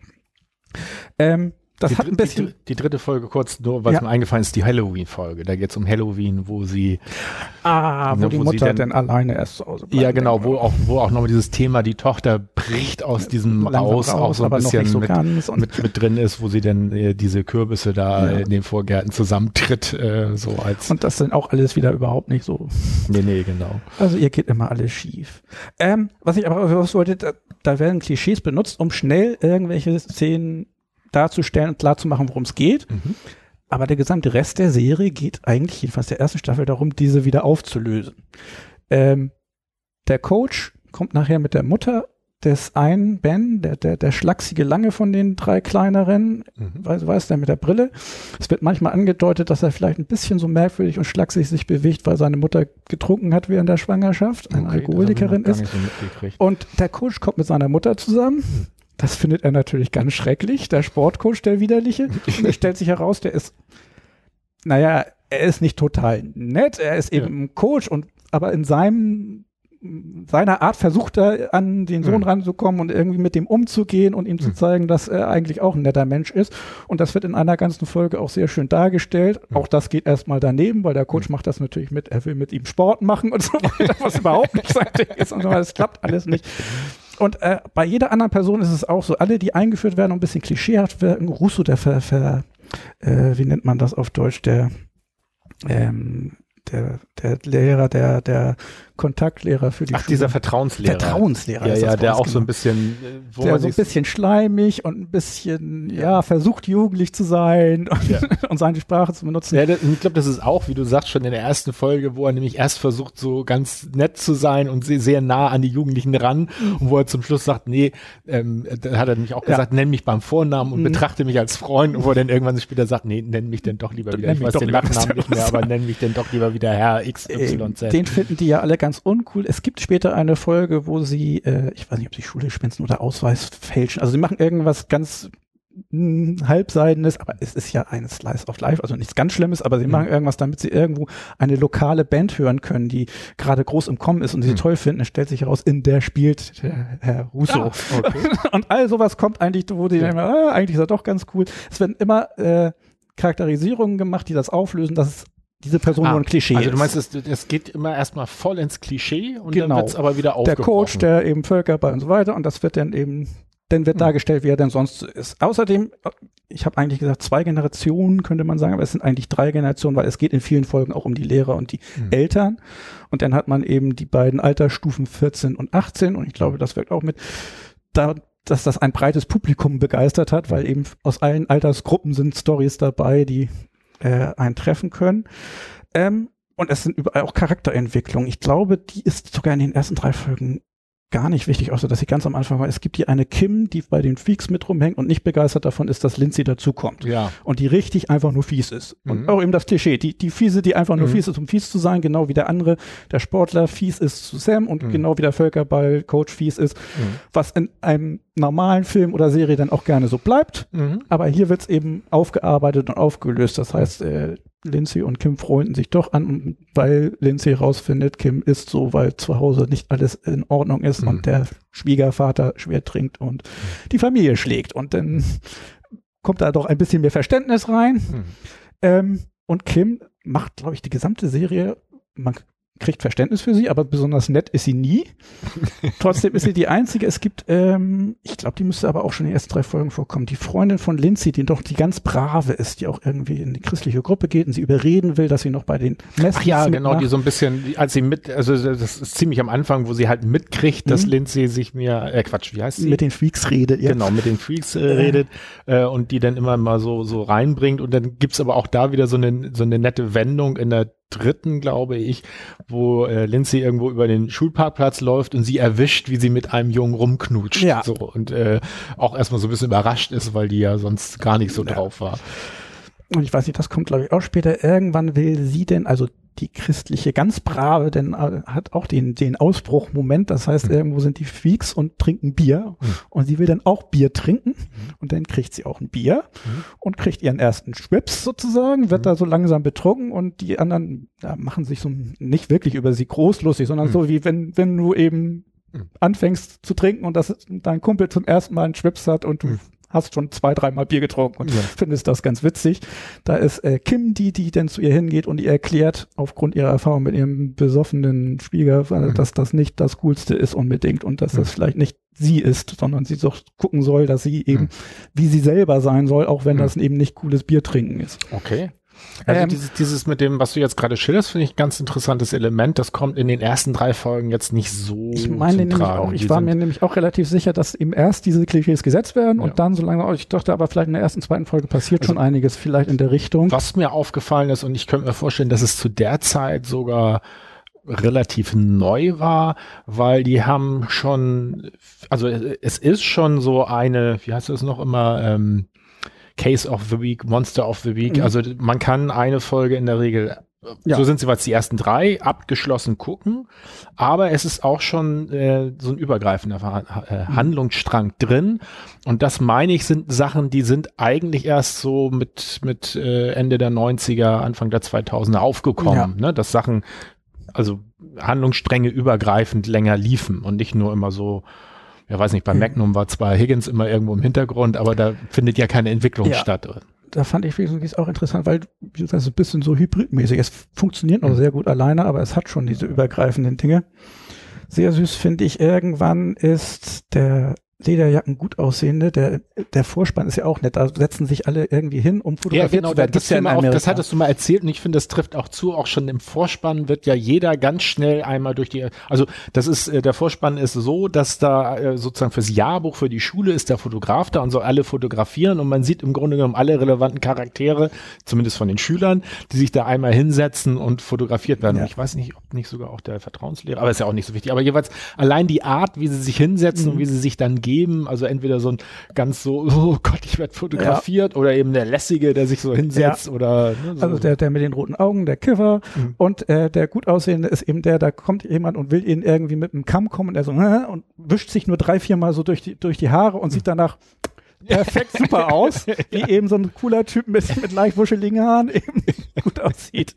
Ähm, das die, hat ein bisschen. Die, die dritte Folge kurz, nur es Ja. mir eingefallen ist, die Halloween-Folge. Da geht es um Halloween, wo sie, Ah, wo Ne, die wo sie Mutter denn- dann alleine erst zu Hause ja genau, wo auch, wo auch nochmal dieses Thema, die Tochter bricht aus diesem raus, auch so ein bisschen so mit, mit, mit drin ist, wo sie dann äh, diese Kürbisse da Ja. in den Vorgärten zusammentritt, äh, so als, Und das sind auch alles wieder überhaupt nicht so. nee, nee, genau. Also ihr geht immer alles schief. Ähm, was ich aber was wollte, da, da werden Klischees benutzt, um schnell irgendwelche Szenen darzustellen und klarzumachen, worum es geht. Mhm. Aber der gesamte Rest der Serie geht eigentlich, jedenfalls der ersten Staffel, darum, diese wieder aufzulösen. Ähm, der Coach kommt nachher mit der Mutter des einen, Ben, der, der, der schlachsige Lange von den drei kleineren, Mhm. weiß, weiß der mit der Brille. Es wird manchmal angedeutet, dass er vielleicht ein bisschen so merkwürdig und schlaksig sich bewegt, weil seine Mutter getrunken hat während der Schwangerschaft, eine Okay, Alkoholikerin ist. so. Und der Coach kommt mit seiner Mutter zusammen. Das findet er natürlich ganz schrecklich, der Sportcoach, der widerliche. Und es stellt sich heraus, der ist, naja, er ist nicht total nett, er ist eben ein Coach und aber in seinem seiner Art versucht er an den Sohn Mhm. ranzukommen und irgendwie mit dem umzugehen und ihm zu Mhm. zeigen, dass er eigentlich auch ein netter Mensch ist. Und das wird in einer ganzen Folge auch sehr schön dargestellt. Mhm. Auch das geht erstmal daneben, weil der Coach macht das natürlich mit, er will mit ihm Sport machen und so weiter, was überhaupt nicht sein Ding ist und so weiter. Das klappt alles nicht. Und äh, bei jeder anderen Person ist es auch so, alle, die eingeführt werden und ein bisschen klischeehaft wirken, Russo, der ver, ver äh, wie nennt man das auf Deutsch, der ähm, der, der Lehrer, der, der Kontaktlehrer für die Ach, Schule. dieser Vertrauenslehrer. Vertrauenslehrer Ja, ist ja, der auch so ein genau. bisschen, äh, wo der man so ein bisschen schleimig und ein bisschen, ja, Ja. versucht jugendlich zu sein und, Ja. und seine Sprache zu benutzen. Ja, das, ich glaube, das ist auch, wie du sagst, schon in der ersten Folge, wo er nämlich erst versucht, so ganz nett zu sein und sehr, sehr nah an die Jugendlichen ran und wo er zum Schluss sagt, nee, ähm, da hat er nämlich auch gesagt, nenn mich beim Vornamen und Mhm. betrachte mich als Freund und wo er dann irgendwann später sagt, nee, nenn mich denn doch lieber wieder, ich weiß den Nachnamen nicht mehr, aber nenn mich denn doch lieber wieder Herr XYZ. Den finden die ja alle ganz uncool. Es gibt später eine Folge, wo sie, äh, ich weiß nicht, ob sie Schule schwänzen oder Ausweis fälschen. Also sie machen irgendwas ganz mh, halbseidenes, aber es ist ja ein Slice of Life, also nichts ganz Schlimmes, aber sie Mhm. machen irgendwas, damit sie irgendwo eine lokale Band hören können, die gerade groß im Kommen ist und die sie Mhm. toll finden. Es stellt sich heraus, in der spielt der Herr Russo. Ah, okay. Und all sowas kommt eigentlich, wo die Ja. denken, ah, eigentlich ist er doch ganz cool. Es werden immer äh, Charakterisierungen gemacht, die das auflösen, dass es diese Person Ah, nur ein Klischee also ist. du meinst, es, es geht immer erstmal voll ins Klischee und Genau. dann wird es aber wieder der aufgebrochen. Coach, der eben Völkerball und so weiter und das wird dann eben, dann wird Hm. dargestellt, wie er denn sonst so ist. Außerdem, ich habe eigentlich gesagt, zwei Generationen könnte man sagen, aber es sind eigentlich drei Generationen, weil es geht in vielen Folgen auch um die Lehrer und die Mhm. Eltern. Und dann hat man eben die beiden Altersstufen 14 und 18 und ich glaube, das wirkt auch mit, da, dass das ein breites Publikum begeistert hat, weil eben aus allen Altersgruppen sind Stories dabei, die äh, einen treffen können. Ähm, und es sind überall auch Charakterentwicklungen. Ich glaube, die ist sogar in den ersten drei Folgen gar nicht wichtig, außer dass sie ganz am Anfang war. Es gibt hier eine Kim, die bei den Freaks mit rumhängt und nicht begeistert davon ist, dass Lindsay dazukommt. Ja. Und die richtig einfach nur fies ist. Und Mhm. auch eben das Klischee, die, die fiese, die einfach nur Mhm. fies ist, um fies zu sein, genau wie der andere, der Sportler fies ist zu Sam und Mhm. genau wie der Völkerball-Coach fies ist, Mhm. was in einem normalen Film oder Serie dann auch gerne so bleibt. Mhm. Aber hier wird's eben aufgearbeitet und aufgelöst. Das heißt, äh, Lindsay und Kim freunden sich doch an, weil Lindsay rausfindet, Kim ist so, weil zu Hause nicht alles in Ordnung ist Mhm. und der Schwiegervater schwer trinkt und die Familie schlägt. Und dann kommt da doch ein bisschen mehr Verständnis rein. Mhm. Ähm, und Kim macht, glaube ich, die gesamte Serie, man kriegt Verständnis für sie, aber besonders nett ist sie nie. Trotzdem ist sie die einzige. Es gibt, ähm, ich glaube, die müsste aber auch schon in den ersten drei Folgen vorkommen, die Freundin von Lindsay, die doch die ganz brave ist, die auch irgendwie in die christliche Gruppe geht und sie überreden will, dass sie noch bei den Messen Ach ja, genau, die so ein bisschen, als sie mit, also das ist ziemlich am Anfang, wo sie halt mitkriegt, dass Mhm. Lindsay sich mir, äh Quatsch, wie heißt sie? mit den Freaks redet. Ja. Genau, mit den Freaks äh, redet äh, und die dann immer mal so, so reinbringt. Und dann gibt's aber auch da wieder so eine, so eine nette Wendung in der dritten, glaube ich, wo äh, Lindsay irgendwo über den Schulparkplatz läuft und sie erwischt, wie sie mit einem Jungen rumknutscht. Ja. So, und äh, auch erstmal so ein bisschen überrascht ist, weil die ja sonst gar nicht so drauf war. und ich weiß nicht, das kommt glaube ich auch später, irgendwann will sie denn, also die christliche, ganz brave, denn äh, hat auch den, den Ausbruchmoment, das heißt, Mhm. irgendwo sind die Freaks und trinken Bier Mhm. und sie will dann auch Bier trinken und dann kriegt sie auch ein Bier Mhm. und kriegt ihren ersten Schwips sozusagen, wird Mhm. da so langsam betrunken und die anderen ja, machen sich so nicht wirklich über sie groß lustig, sondern Mhm. so wie wenn, wenn du eben Mhm. anfängst zu trinken und das dein Kumpel zum ersten Mal einen Schwips hat und du Mhm. Hast schon zwei, dreimal Bier getrunken und Ja. findest das ganz witzig. Da ist äh, Kim die, die dann zu ihr hingeht und ihr erklärt, aufgrund ihrer Erfahrung mit ihrem besoffenen Schwiegervater, Mhm. dass das nicht das Coolste ist unbedingt und dass das Mhm. vielleicht nicht sie ist, sondern sie doch gucken soll, dass sie eben Mhm. wie sie selber sein soll, auch wenn Mhm. das eben nicht cooles Bier trinken ist. Okay. Also Ähm, dieses, dieses mit dem, was du jetzt gerade schilderst, finde ich ein ganz interessantes Element. Das kommt in den ersten drei Folgen jetzt nicht so Ich meine nämlich Tragen. auch, ich Die war mir nämlich auch relativ sicher, dass eben erst diese Klischees gesetzt werden Ja. und dann so lange, oh, ich dachte aber vielleicht in der ersten, zweiten Folge passiert schon einiges vielleicht in der Richtung. Was mir aufgefallen ist, und ich könnte mir vorstellen, dass es zu der Zeit sogar relativ neu war, weil die haben schon, also es ist schon so eine, wie heißt das noch immer, ähm, Case of the Week, Monster of the Week. Mhm. Also man kann eine Folge in der Regel, Ja. so sind sie jetzt die ersten drei, abgeschlossen gucken, aber es ist auch schon äh, so ein übergreifender Verha- äh, Handlungsstrang drin. Und das meine ich, sind Sachen, die sind eigentlich erst so mit, mit äh, Ende der 90er, Anfang der 2000er aufgekommen, ne? dass Sachen, also Handlungsstränge übergreifend länger liefen und nicht nur immer so, ja weiß nicht, bei Mhm. Magnum war zwar Higgins immer irgendwo im Hintergrund, aber da findet ja keine Entwicklung Ja. statt. da fand ich wenigstens auch interessant, weil wie gesagt, so ein bisschen so hybridmäßig. Es funktioniert noch Mhm. sehr gut alleine, aber es hat schon diese übergreifenden Dinge. Sehr süß finde ich irgendwann ist der Lederjacken gut aussehende, der, der Vorspann ist ja auch nett. Da setzen sich alle irgendwie hin, um Ja, fotografiert genau, zu werden. das, ja auf, das hattest du mal erzählt und ich finde, das trifft auch zu. Auch schon im Vorspann wird ja jeder ganz schnell einmal durch die, also das ist, äh, der Vorspann ist so, dass da äh, sozusagen fürs Jahrbuch für die Schule ist der Fotograf da und soll alle fotografieren und man sieht im Grunde genommen alle relevanten Charaktere, zumindest von den Schülern, die sich da einmal hinsetzen und fotografiert werden. Ja. Und ich weiß nicht, ob nicht sogar auch der Vertrauenslehrer, aber ist ja auch nicht so wichtig. Aber jeweils allein die Art, wie sie sich hinsetzen Mhm. und wie sie sich dann geben, also entweder so ein ganz so, oh Gott, ich werde fotografiert oder eben der Lässige, der sich so hinsetzt oder ne, so. Also der, der mit den roten Augen, der Kiffer Mhm. und äh, der gut aussehende ist eben der, da kommt jemand und will ihn irgendwie mit einem Kamm kommen und er so äh, und wischt sich nur drei, vier Mal so durch die, durch die Haare und sieht danach perfekt super aus, wie eben so ein cooler Typ mit, mit leicht wuscheligen Haaren eben gut aussieht.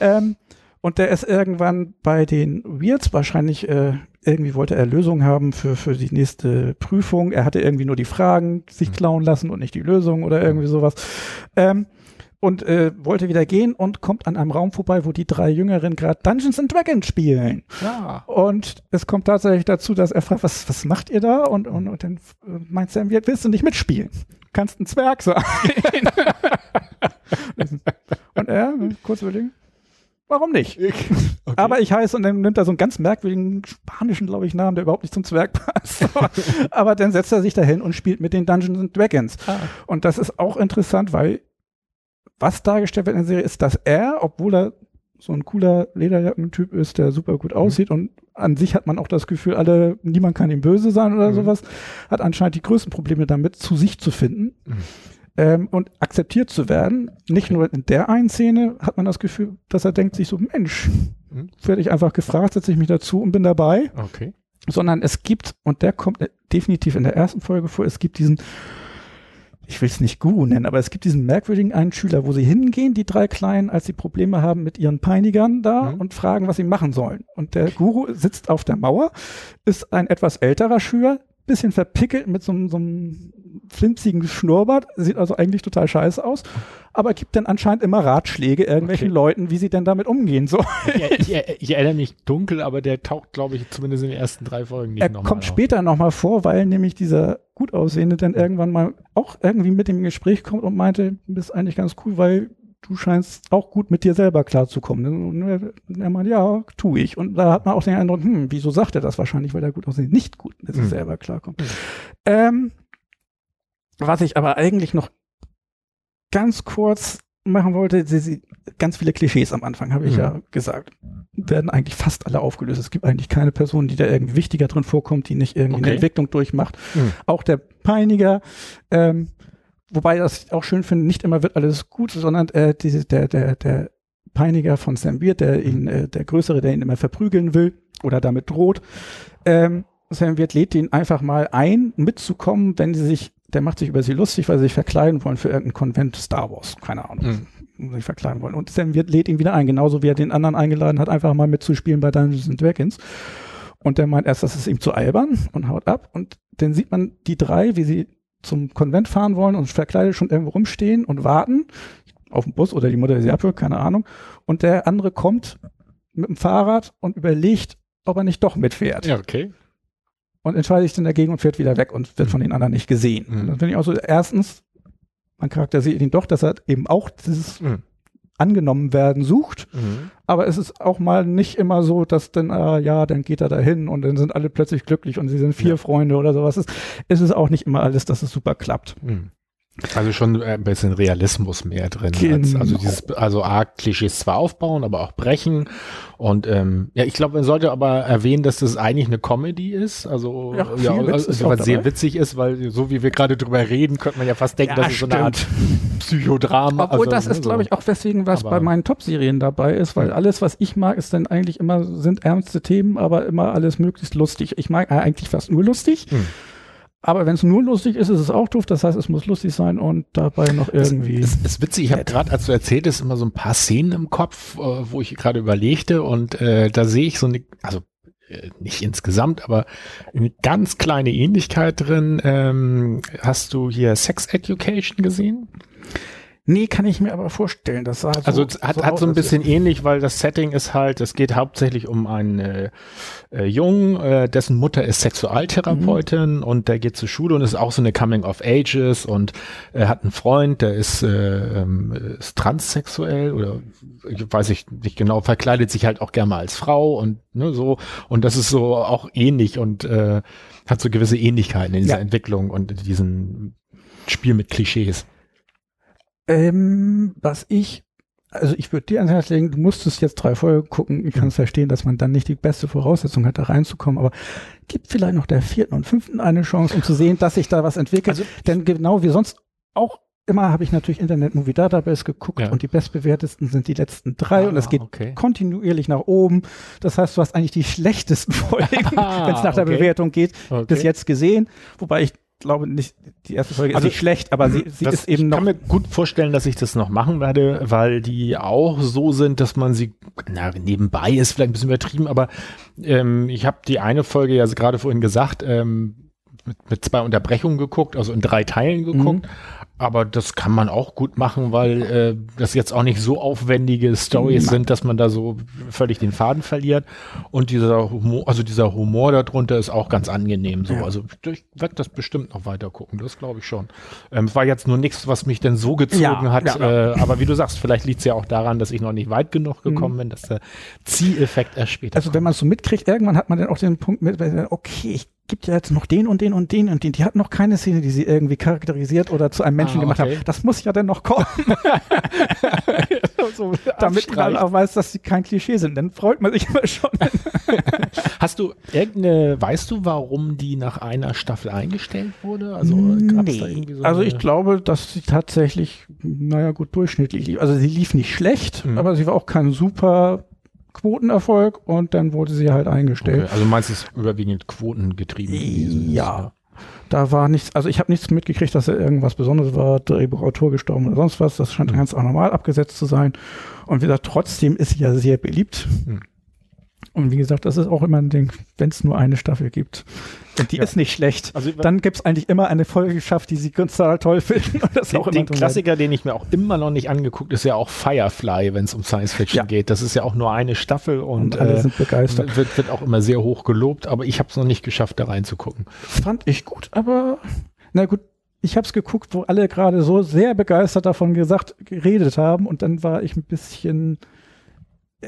Ähm, und der ist irgendwann bei den Weirds wahrscheinlich, äh, irgendwie wollte er Lösungen haben für, für die nächste Prüfung. Er hatte irgendwie nur die Fragen sich klauen lassen und nicht die Lösung oder irgendwie sowas. Ähm, und äh, wollte wieder gehen und kommt an einem Raum vorbei, wo die drei Jüngeren gerade Dungeons and Dragons spielen. ja. Und es kommt tatsächlich dazu, dass er fragt, was, was macht ihr da? Und, und, und dann äh, meint Sam, willst du nicht mitspielen? kannst ein Zwerg sein. und er, kurz überlegen, warum nicht? Okay. Aber ich heiße, und dann nimmt er so einen ganz merkwürdigen spanischen, glaube ich, Namen, der überhaupt nicht zum Zwerg passt. Aber dann setzt er sich dahin und spielt mit den Dungeons and Dragons. Ah. Und das ist auch interessant, weil was dargestellt wird in der Serie ist, dass er, obwohl er so ein cooler Lederjackentyp ist, der super gut aussieht und an sich hat man auch das Gefühl, alle, niemand kann ihm böse sein oder Mhm. sowas, hat anscheinend die größten Probleme damit, zu sich zu finden Mhm. Ähm, und akzeptiert zu werden. Nicht nur in der einen Szene hat man das Gefühl, dass er denkt sich so, Mensch, Mhm. werde ich einfach gefragt, setze ich mich dazu und bin dabei, Okay. sondern es gibt, und der kommt äh, definitiv in der ersten Folge vor, es gibt diesen, ich will es nicht Guru nennen, aber es gibt diesen merkwürdigen einen Schüler, wo sie hingehen, die drei Kleinen, als sie Probleme haben mit ihren Peinigern da Mhm. und fragen, was sie machen sollen. Und der Guru sitzt auf der Mauer, ist ein etwas älterer Schüler, bisschen verpickelt mit so, einem- so einem flimsigen Schnurrbart, sieht also eigentlich total scheiße aus, aber gibt dann anscheinend immer Ratschläge irgendwelchen Okay. Leuten, wie sie denn damit umgehen sollen. Ich, ich, ich erinnere mich dunkel, aber der taucht, glaube ich, zumindest in den ersten drei Folgen nicht Er nochmal kommt auf. später nochmal vor, weil nämlich dieser gut aussehende dann irgendwann mal auch irgendwie mit dem Gespräch kommt und meinte, du bist eigentlich ganz cool, weil du scheinst auch gut mit dir selber klarzukommen. Und er, er meinte, ja, tu ich. Und da hat man auch den Eindruck, hm, wieso sagt er das wahrscheinlich, weil er gut aussehen nicht gut mit sich Mhm. selber klarkommt. Mhm. Ähm, was ich aber eigentlich noch ganz kurz machen wollte, sie, sie, ganz viele Klischees am Anfang, habe ich Mhm. ja gesagt, werden eigentlich fast alle aufgelöst. Es gibt eigentlich keine Person, die da irgendwie wichtiger drin vorkommt, die nicht irgendwie Okay. eine Entwicklung durchmacht. Mhm. Auch der Peiniger, ähm, wobei das auch schön finde, nicht immer wird alles gut, sondern äh, diese, der, der, der Peiniger von Sam Beard, der ihn, äh, der Größere, der ihn immer verprügeln will oder damit droht, ähm, Sam Beard lädt ihn einfach mal ein, mitzukommen, wenn sie sich, der macht sich über sie lustig, weil sie sich verkleiden wollen für irgendein Konvent Star Wars, keine Ahnung, sich verkleiden wollen. Und Sam Beard lädt ihn wieder ein, genauso wie er den anderen eingeladen hat, einfach mal mitzuspielen bei Dungeons and Dragons. Und der meint erst, das ist ihm zu albern und haut ab. Und dann sieht man die drei, wie sie zum Konvent fahren wollen und verkleidet schon irgendwo rumstehen und warten auf den Bus oder die Mutter, die sie abholt, keine Ahnung. Und der andere kommt mit dem Fahrrad und überlegt, ob er nicht doch mitfährt. Ja, okay. Und entscheidet sich dann dagegen und fährt wieder weg und wird von den anderen nicht gesehen. Mhm. Dann finde ich auch so, erstens, man charakterisiert ihn doch, dass er eben auch dieses Mhm. Angenommen werden sucht. Mhm. Aber es ist auch mal nicht immer so, dass dann, äh, ja, dann geht er dahin und dann sind alle plötzlich glücklich und sie sind vier Ja. Freunde oder sowas. Es, es ist auch nicht immer alles, dass es super klappt. Mhm. Also schon ein bisschen Realismus mehr drin. Als, Genau. also dieses, also A, Klischees zwar aufbauen, aber auch brechen. Und ähm, ja, ich glaube, man sollte aber erwähnen, dass das eigentlich eine Comedy ist. Also Ja, Witz also, ist auch was sehr witzig ist, weil so wie wir gerade drüber reden, könnte man ja fast denken, Ja, das ist so eine Art Psychodrama. Obwohl also, das ne, ist, glaube ich, auch weswegen, was bei meinen Top-Serien dabei ist, weil Ja. alles, was ich mag, ist dann eigentlich immer, sind ernste Themen, aber immer alles möglichst lustig. Ich mag eigentlich fast nur lustig. Hm. Aber wenn es nur lustig ist, ist es auch doof. Das heißt, es muss lustig sein und dabei noch irgendwie. Es ist witzig, ich habe gerade, als du erzählt hast, immer so ein paar Szenen im Kopf, äh, wo ich gerade überlegte und äh, da sehe ich so eine, also äh, nicht insgesamt, aber eine ganz kleine Ähnlichkeit drin. Ähm, hast du hier Sex Education gesehen? Nee, kann ich mir aber vorstellen. Das sah so, Also es hat, hat aus, so ein bisschen ähnlich, weil das Setting ist halt, es geht hauptsächlich um einen äh, äh, Jungen, äh, dessen Mutter ist Sexualtherapeutin und der geht zur Schule und ist auch so eine Coming of Ages und er hat einen Freund, der ist, äh, ähm, ist transsexuell oder ich weiß ich nicht genau, verkleidet sich halt auch gerne mal als Frau und ne, so und das ist so auch ähnlich und äh, hat so gewisse Ähnlichkeiten in dieser Ja. Entwicklung und in diesem Spiel mit Klischees. Ähm, was ich, also ich würde dir ans Herz legen, du musstest jetzt drei Folgen gucken. Ich kann es verstehen, dass man dann nicht die beste Voraussetzung hat, da reinzukommen, aber gibt vielleicht noch der vierten und fünften eine Chance, um zu sehen, dass sich da was entwickelt. Also- Denn genau wie sonst auch immer habe ich natürlich Internet Movie Database geguckt Ja. und die bestbewertesten sind die letzten drei und es Ah, geht okay. kontinuierlich nach oben. Das heißt, du hast eigentlich die schlechtesten Folgen, Ah, wenn es nach der okay. Bewertung geht, Okay. bis jetzt gesehen. Wobei ich glaube nicht, die erste Folge Also, ist nicht schlecht, aber sie, sie Das- ist eben ich noch kann mir gut vorstellen, dass ich das noch machen werde, weil die auch so sind, dass man sie, na, nebenbei ist vielleicht ein bisschen übertrieben, aber ähm, ich habe die eine Folge ja gerade vorhin gesagt, ähm, mit, mit zwei Unterbrechungen geguckt, also in drei Teilen geguckt. Mhm. Aber das kann man auch gut machen, weil äh, das jetzt auch nicht so aufwendige Stories Nein. sind, dass man da so völlig den Faden verliert. Und dieser Humor, also dieser Humor darunter ist auch ganz angenehm. So, Ja. also ich werde das bestimmt noch weiter gucken. Das glaube ich schon. Ähm, es war jetzt nur nichts, was mich denn so gezogen Ja, hat. ja. Äh, aber wie du sagst, vielleicht liegt es ja auch daran, dass ich noch nicht weit genug gekommen bin, dass der Zieleffekt erst später. Mhm. Also wenn man es so mitkriegt, irgendwann hat man dann auch den Punkt mit, okay, ich gibt ja jetzt noch den und den und den und den. Die hat noch keine Szene, die sie irgendwie charakterisiert oder zu einem Menschen Ah, gemacht okay. haben. Das muss ja dann noch kommen, so damit man auch weiß, dass sie kein Klischee sind. Dann freut man sich immer schon. Hast du irgendeine, weißt du, warum die nach einer Staffel eingestellt wurde? Also irgendwie so also ich glaube, dass sie tatsächlich, naja gut, durchschnittlich lief. Also sie lief nicht schlecht, Mhm. aber sie war auch kein super Quotenerfolg und dann wurde sie halt eingestellt. Okay, also meinst du, es überwiegend quotengetrieben? Ja. Da war nichts, also ich habe nichts mitgekriegt, dass er irgendwas Besonderes war, Drehbuchautor gestorben oder sonst was. Das scheint Mhm. ganz auch normal abgesetzt zu sein. Und wie gesagt, trotzdem ist sie ja sehr beliebt. Mhm. Und wie gesagt, das ist auch immer ein Ding, wenn es nur eine Staffel gibt. Und die Ja. ist nicht schlecht. Also Dann gibt es eigentlich immer eine Folge geschafft, die sie ganz toll finden. Und das den, den Klassiker, den ich mir auch immer noch nicht angeguckt, ist ja auch Firefly, wenn es um Science Fiction Ja. geht. Das ist ja auch nur eine Staffel und, Und alle äh, sind begeistert. wird, wird auch immer sehr hoch gelobt, aber ich habe es noch nicht geschafft, da reinzugucken. Fand ich gut, aber na gut, ich habe es geguckt, wo alle gerade so sehr begeistert davon gesagt, geredet haben und dann war ich ein bisschen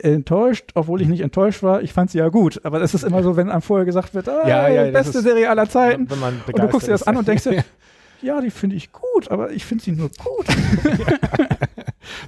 enttäuscht, obwohl ich nicht enttäuscht war. Ich fand sie ja gut, aber das ist immer so, wenn einem vorher gesagt wird, ah, Ja, ja, beste ist- Serie aller Zeiten. Wenn man Und du guckst dir das an und denkst dir, ja, die finde ich gut, aber ich finde sie nur gut.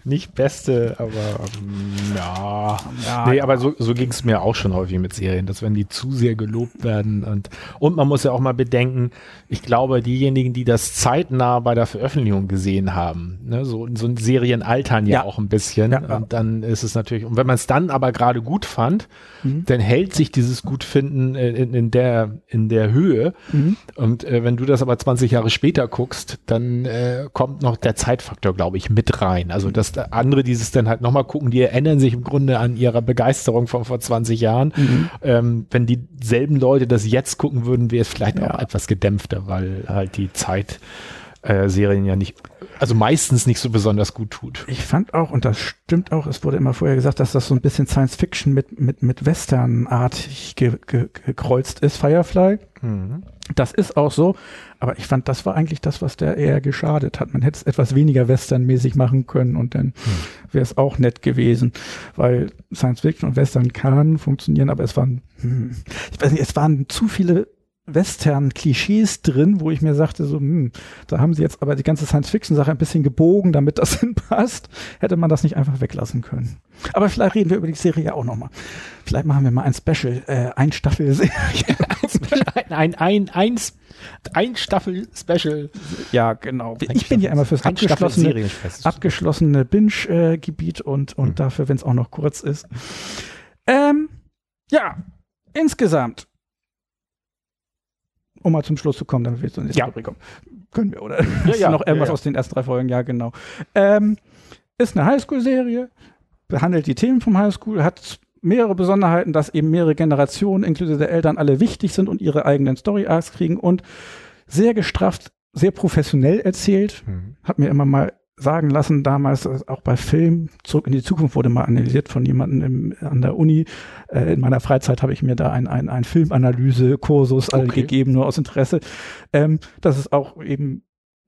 nicht beste, aber ähm, ja. Ja, nee, aber so, so ging es mir auch schon häufig mit Serien, dass wenn die zu sehr gelobt werden und, und man muss ja auch mal bedenken, ich glaube, diejenigen, die das zeitnah bei der Veröffentlichung gesehen haben, ne, so, so ein Serien altern ja, Ja. auch ein bisschen Ja, und dann ist es natürlich, und wenn man es dann aber gerade gut fand, Mhm. dann hält sich dieses Gutfinden in, in, in der, in der Höhe Mhm. und äh, wenn du das aber 20 Jahre später guckst, dann äh, kommt noch der Zeitfaktor, glaube ich, mit rein. Also dass da andere dieses dann halt nochmal gucken, die erinnern sich im Grunde an ihrer Begeisterung von vor 20 Jahren. Mhm. Ähm, wenn dieselben Leute das jetzt gucken würden, wäre es vielleicht Ja. auch etwas gedämpfter, weil halt die Zeit äh, Serien ja nicht, also meistens nicht so besonders gut tut. Ich fand auch, und das stimmt auch, es wurde immer vorher gesagt, dass das so ein bisschen Science Fiction mit, mit, mit Western-artig ge, ge, gekreuzt ist, Firefly. Mhm. Das ist auch so, aber ich fand, das war eigentlich das, was der eher geschadet hat. Man hätte es etwas weniger westernmäßig machen können und dann wäre es auch nett gewesen, weil Science Fiction und Western kann funktionieren, aber es waren, hm, ich weiß nicht, es waren zu viele Western-Klischees drin, wo ich mir sagte, so, hm, da haben sie jetzt aber die ganze Science-Fiction-Sache ein bisschen gebogen, damit das hinpasst. Hätte man das nicht einfach weglassen können. Aber vielleicht reden wir über die Serie ja auch nochmal. Vielleicht machen wir mal ein Special, äh, ein Staffel-Serie. Ein, ein, ein, ein, ein Staffel-Special. Ja, genau. Ich bin ja immer fürs abgeschlossene, abgeschlossene Binge-Gebiet und, und Mhm. dafür, wenn es auch noch kurz ist. Ähm, ja, insgesamt. Um mal zum Schluss zu kommen, damit wir zur nächsten Ja. Rubrik kommen. Können wir, oder? Du ja, noch irgendwas ja, ja. aus den ersten drei Folgen? Ja, genau. Ähm, ist eine Highschool-Serie, behandelt die Themen vom Highschool, hat mehrere Besonderheiten, dass eben mehrere Generationen inklusive der Eltern alle wichtig sind und ihre eigenen Story-Arcs kriegen und sehr gestrafft, sehr professionell erzählt. Mhm. Hab mir immer mal sagen lassen, damals auch bei Film, zurück in die Zukunft wurde mal analysiert von jemandem im, an der Uni. Äh, in meiner Freizeit habe ich mir da ein, ein, ein Filmanalyse-Kursus Okay. gegeben, nur aus Interesse. Ähm, dass es auch eben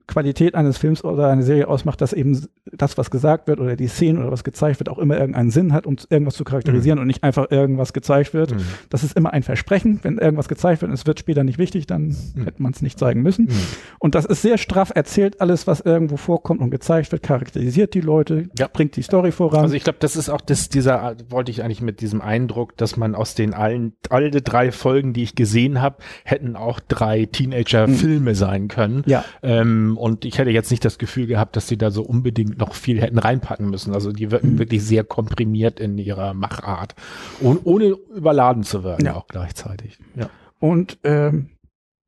Qualität eines Films oder einer Serie ausmacht, dass eben das, was gesagt wird oder die Szene oder was gezeigt wird, auch immer irgendeinen Sinn hat, um irgendwas zu charakterisieren und nicht einfach irgendwas gezeigt wird. Mhm. Das ist immer ein Versprechen. Wenn irgendwas gezeigt wird und es wird später nicht wichtig, dann hätte man es nicht zeigen müssen. Mhm. Und das ist sehr straff erzählt, alles, was irgendwo vorkommt und gezeigt wird, charakterisiert die Leute, Ja. bringt die Story voran. Also ich glaube, das ist auch das, dieser, wollte ich eigentlich mit diesem Eindruck, dass man aus den allen, alle drei Folgen, die ich gesehen habe, hätten auch drei Teenager-Filme sein können. ja, Ähm, und ich hätte jetzt nicht das Gefühl gehabt, dass sie da so unbedingt noch viel hätten reinpacken müssen. Also die wirken Mhm. wirklich sehr komprimiert in ihrer Machart. Und ohne überladen zu werden Ja. auch gleichzeitig. Ja. und ähm,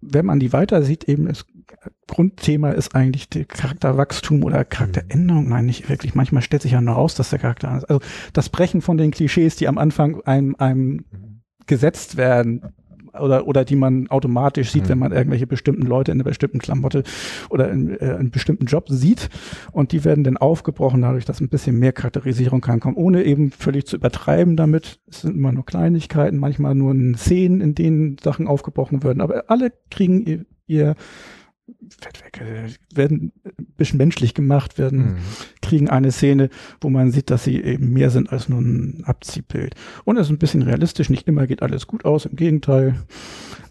wenn man die weiter sieht, eben das Grundthema ist eigentlich Charakterwachstum oder Charakteränderung. Nein, nicht wirklich. Manchmal stellt sich ja nur raus, dass der Charakter anders Also das Brechen von den Klischees, die am Anfang einem, einem gesetzt werden, oder, oder die man automatisch sieht, mhm. wenn man irgendwelche bestimmten Leute in einer bestimmten Klamotte oder in, äh, einen bestimmten Job sieht. Und die werden dann aufgebrochen dadurch, dass ein bisschen mehr Charakterisierung kann kommen, ohne eben völlig zu übertreiben damit. Es sind immer nur Kleinigkeiten, manchmal nur Szenen, in denen Sachen aufgebrochen würden. Aber alle kriegen ihr, ihr werden ein bisschen menschlich gemacht, werden, mhm. kriegen eine Szene, wo man sieht, dass sie eben mehr sind als nur ein Abziehbild. Und es ist ein bisschen realistisch, nicht immer geht alles gut aus, im Gegenteil.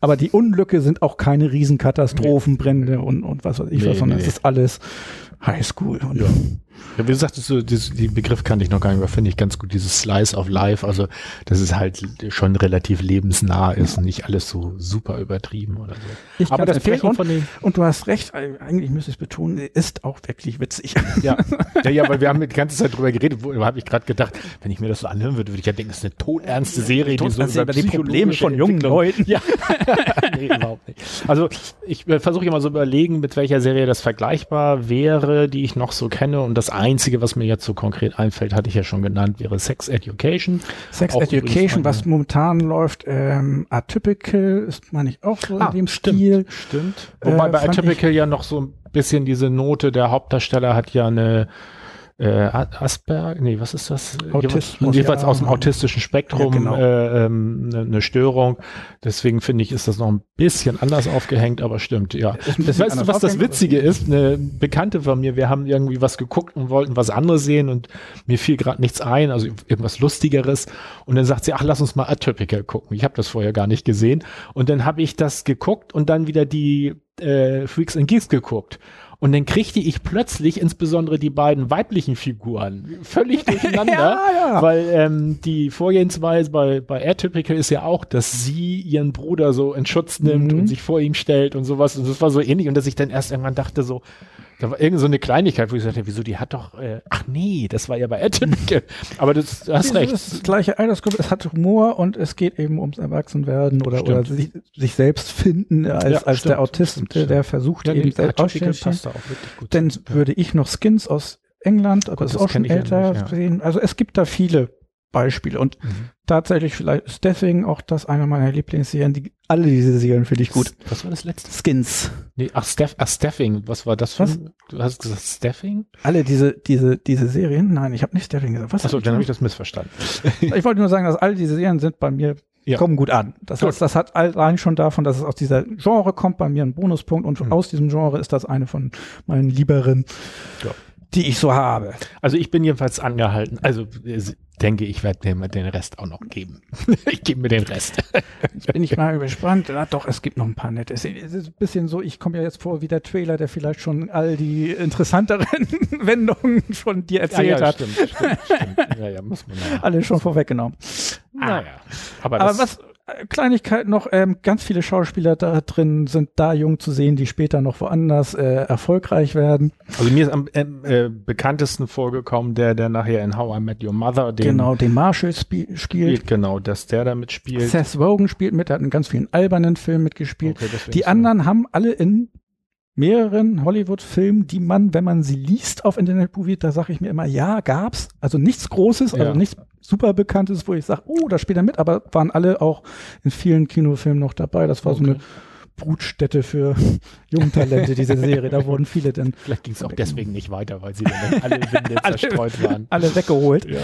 Aber die Unglücke sind auch keine Riesenkatastrophen, Brände und, und was weiß ich nee, was, sondern nee. es ist alles Highschool. Und ja. Ja, wie sagtest, so, den Begriff kannte ich noch gar nicht, aber finde ich ganz gut, dieses Slice of Life, also dass es halt schon relativ lebensnah ist und nicht alles so super übertrieben oder so. Ich aber das empfehlen und, von den und du hast recht, eigentlich müsste ich es betonen, ist auch wirklich witzig. Ja, ja, ja weil wir haben die ganze Zeit drüber geredet, wo habe ich gerade gedacht, wenn ich mir das so anhören würde, würde ich ja denken, das ist eine todernste Serie, die so über die Probleme von jungen Leuten. Ja, nee, überhaupt nicht. Also ich äh, versuche immer so überlegen, mit welcher Serie das vergleichbar wäre, die ich noch so kenne und das Einzige, was mir jetzt so konkret einfällt, hatte ich ja schon genannt, wäre Sex Education. Sex auch Education, was momentan läuft, ähm, Atypical ist, meine ich, auch so ah, in dem stimmt, Stil. Stimmt. Wobei äh, bei Atypical ja noch so ein bisschen diese Note, der Hauptdarsteller hat ja eine äh, Asperger, nee, was ist das? Autismus, jeweils ja, aus dem autistischen Spektrum ja, genau. äh, ähm, eine, ne Störung. Deswegen finde ich, ist das noch ein bisschen anders aufgehängt, aber stimmt, ja. Weißt du, was das Witzige ist? Eine Bekannte von mir, wir haben irgendwie was geguckt und wollten was anderes sehen und mir fiel gerade nichts ein, also irgendwas Lustigeres. Und dann sagt sie, ach, lass uns mal Atypical gucken. Ich habe das vorher gar nicht gesehen. Und dann habe ich das geguckt und dann wieder die äh, Freaks and Geeks geguckt. Und dann kriegte ich plötzlich insbesondere die beiden weiblichen Figuren völlig durcheinander, ja, ja. weil ähm, die Vorgehensweise bei, bei Atypical ist ja auch, dass sie ihren Bruder so in Schutz nimmt mhm. und sich vor ihm stellt und sowas. Und das war so ähnlich. Und dass ich dann erst irgendwann dachte so, da war irgend so eine Kleinigkeit, wo ich sagte, wieso, die hat doch, äh, ach nee, das war ja bei Atypical. Aber das, du hast recht. Das ist das gleiche Altersgruppe, es hat Humor und es geht eben ums Erwachsenwerden oder, oder sich, sich selbst finden als, ja, als stimmt, der Autist, der, der versucht ja, eben selbst passt da auch wirklich gut. Dann würde ich noch Skins aus England, aber das ist auch schon älter ja sehen. Also es gibt da viele Beispiele. Und mhm. tatsächlich vielleicht ist deswegen auch das einer meiner Lieblingsserien. Die, alle diese Serien finde ich gut. Was war das letzte? Skins. Nee, ach, Staff, ach Staffing. Was war das für Was? Du hast gesagt Staffing? Alle diese, diese, diese Serien? Nein, ich habe nicht Staffing gesagt. Was Achso, dann habe ich das missverstanden. ich wollte nur sagen, dass alle diese Serien sind bei mir ja. kommen gut an. Das, gut. heißt, das hat allein schon davon, dass es aus dieser Genre kommt, bei mir ein Bonuspunkt und mhm. aus diesem Genre ist das eine von meinen lieberen. Ja die ich so habe. Also ich bin jedenfalls angehalten. Also denke, ich werde mir den Rest auch noch geben. ich gebe mir den Rest. Jetzt bin ich mal gespannt. Na doch, es gibt noch ein paar nette. Es ist ein bisschen so, ich komme ja jetzt vor wie der Trailer, der vielleicht schon all die interessanteren Wendungen von dir erzählt ja, ja, hat. Stimmt, stimmt, stimmt. Ja, ja, muss man Alle schon vorweggenommen. Naja. Aber, aber was, Kleinigkeit noch, ähm, ganz viele Schauspieler da drin sind da jung zu sehen, die später noch woanders äh, erfolgreich werden. Also mir ist am äh, bekanntesten vorgekommen, der, der nachher in How I Met Your Mother den Genau, den Marshall spielt. spielt. Genau, dass der da mitspielt. Seth Rogen spielt mit, der hat in ganz vielen albernen Filmen mitgespielt. Okay, die anderen so. haben alle in mehreren Hollywood-Filmen, die man, wenn man sie liest auf Internet Movie, da sage ich mir immer, ja, gab's. Also nichts Großes, also ja. nichts super Bekanntes, wo ich sage, oh, da spielt er mit, aber waren alle auch in vielen Kinofilmen noch dabei. Das war okay. so eine Brutstätte für Jungtalente, diese Serie. Da wurden viele dann. Vielleicht ging es auch deswegen nicht weiter, weil sie dann alle Winde zerstreut waren. Alle weggeholt. Ja.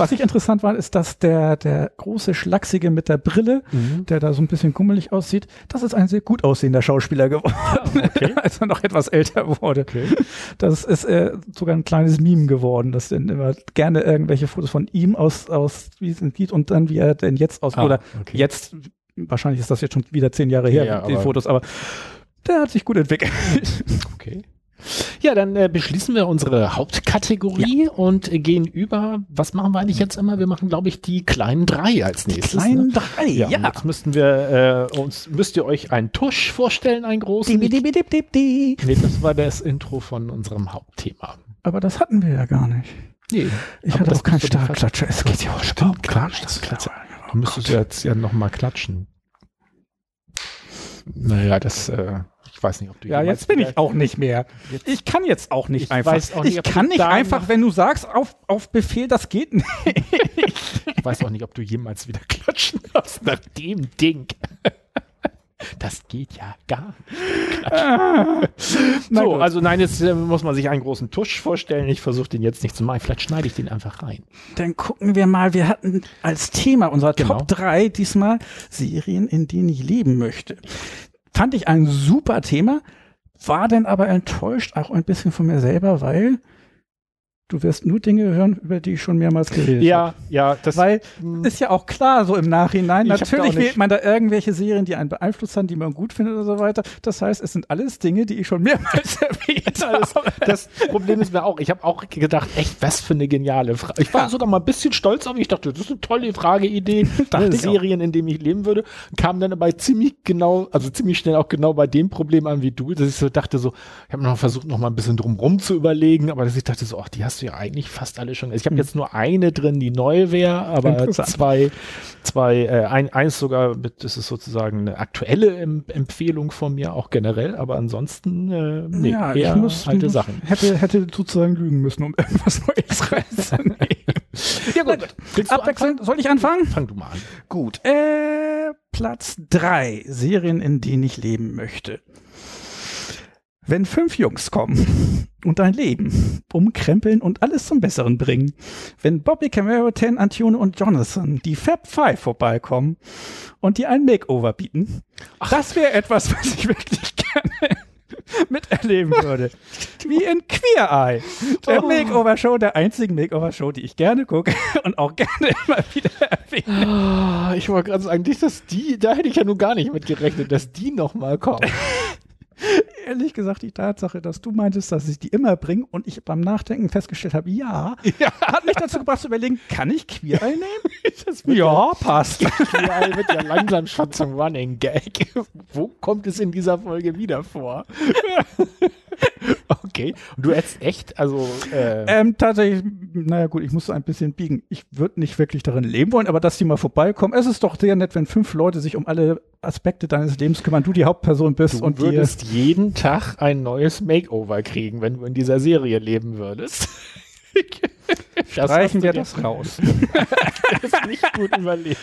Was ich interessant war, ist, dass der, der große Schlachsige mit der Brille, mhm. der da so ein bisschen kummelig aussieht, das ist ein sehr gut aussehender Schauspieler geworden, okay. als er noch etwas älter wurde. Okay. Das ist äh, sogar ein kleines Meme geworden, dass dann immer gerne irgendwelche Fotos von ihm aus, aus wie es sieht und dann wie er denn jetzt aussieht. Ah, oder okay. jetzt, wahrscheinlich ist das jetzt schon wieder zehn Jahre her, ja, die aber Fotos, aber der hat sich gut entwickelt. Okay. Ja, dann äh, beschließen wir unsere Hauptkategorie ja. und äh, gehen über, was machen wir eigentlich jetzt immer? Wir machen, glaube ich, die kleinen drei als nächstes. Die kleinen ne? drei, ja. ja. Jetzt müssten wir äh, uns, müsst ihr euch einen Tusch vorstellen, einen großen. Dip, dip, dip, dip, dip. Nee, das war das Intro von unserem Hauptthema. Aber das hatten wir ja gar nicht. Nee. Ich hatte auch keinen Startklatscher. Es geht ja auch stimmt, klar, Startklatscher. Du müsstest oh jetzt ja nochmal klatschen. Naja, das, äh, ich weiß nicht, ob du Ja, jetzt bin ich auch nicht mehr. Jetzt, ich kann jetzt auch nicht ich einfach. Weiß auch nicht, ich kann nicht einfach, wenn du sagst, auf, auf Befehl, das geht nicht. ich weiß auch nicht, ob du jemals wieder klatschen darfst nach dem Ding. Das geht ja gar nicht. Ah. So, also nein, jetzt äh, muss man sich einen großen Tusch vorstellen. Ich versuche den jetzt nicht zu machen. Vielleicht schneide ich den einfach rein. Dann gucken wir mal, wir hatten als Thema unserer Genau. Top 3 diesmal Serien, in denen ich leben möchte. Fand ich ein super Thema, war dann aber enttäuscht auch ein bisschen von mir selber, weil du wirst nur Dinge hören, über die ich schon mehrmals geredet habe. Ja, ja, das Weil Hm. ist ja auch klar, so im Nachhinein. Natürlich wählt man da irgendwelche Serien, die einen beeinflusst haben, die man gut findet oder so weiter. Das heißt, es sind alles Dinge, die ich schon mehrmals erwähnt habe. das Problem ist mir auch, ich habe auch gedacht, echt, was für eine geniale Frage. Ich war Ja. sogar mal ein bisschen stolz auf mich. Ich dachte, das ist eine tolle Frageidee. Ne, auch. Serien, in denen ich leben würde. Kam dann aber ziemlich genau, also ziemlich schnell auch genau bei dem Problem an wie du, dass ich so dachte, so, ich habe noch versucht, noch mal ein bisschen drumrum zu überlegen, aber dass ich dachte so, ach, die hast du ja eigentlich fast alle schon. Ich habe jetzt nur eine drin, die neu wäre, aber zwei, zwei, äh, ein, eins sogar, mit, das ist sozusagen eine aktuelle em Empfehlung von mir, auch generell, aber ansonsten, äh, nee, ja, eher ich muss, alte muss, Sachen. Hätte, hätte sozusagen lügen müssen, um irgendwas Neues reinzunehmen. Ja gut, Abwechselnd, soll ich anfangen? anfangen? Fang du mal an. Gut. Äh, Platz drei Serien, in denen ich leben möchte. Wenn fünf Jungs kommen und dein Leben umkrempeln und alles zum Besseren bringen. Wenn Bobby Camaro, Ten, Antione und Jonathan, die Fab Five vorbeikommen und dir ein Makeover bieten. Das wäre etwas, was ich wirklich gerne miterleben würde. Wie in Queer Eye. Der Oh. Makeover-Show, der einzigen Makeover-Show, die ich gerne gucke und auch gerne immer wieder erwähne. Ah, Ich wollte gerade sagen, nicht, dass die, da hätte ich ja nun gar nicht mit gerechnet, dass die nochmal kommen. Ehrlich gesagt, die Tatsache, dass du meintest, dass ich die immer bringe und ich beim Nachdenken festgestellt habe, ja, hat mich dazu gebracht zu überlegen, kann ich Queer Eye nehmen? Ja, passt. ja, wird ja langsam schon zum Running Gag. Wo kommt es in dieser Folge wieder vor? okay. Und du hättest echt, also, äh, Ähm, tatsächlich, naja gut, ich musste ein bisschen biegen. Ich würde nicht wirklich darin leben wollen, aber dass die mal vorbeikommen, es ist doch sehr nett, wenn fünf Leute sich um alle Aspekte deines Lebens kümmern, du die Hauptperson bist du und würdest jeden Tag ein neues Makeover kriegen, wenn du in dieser Serie leben würdest. Das Streichen wir das raus. Das ist nicht gut überlegt.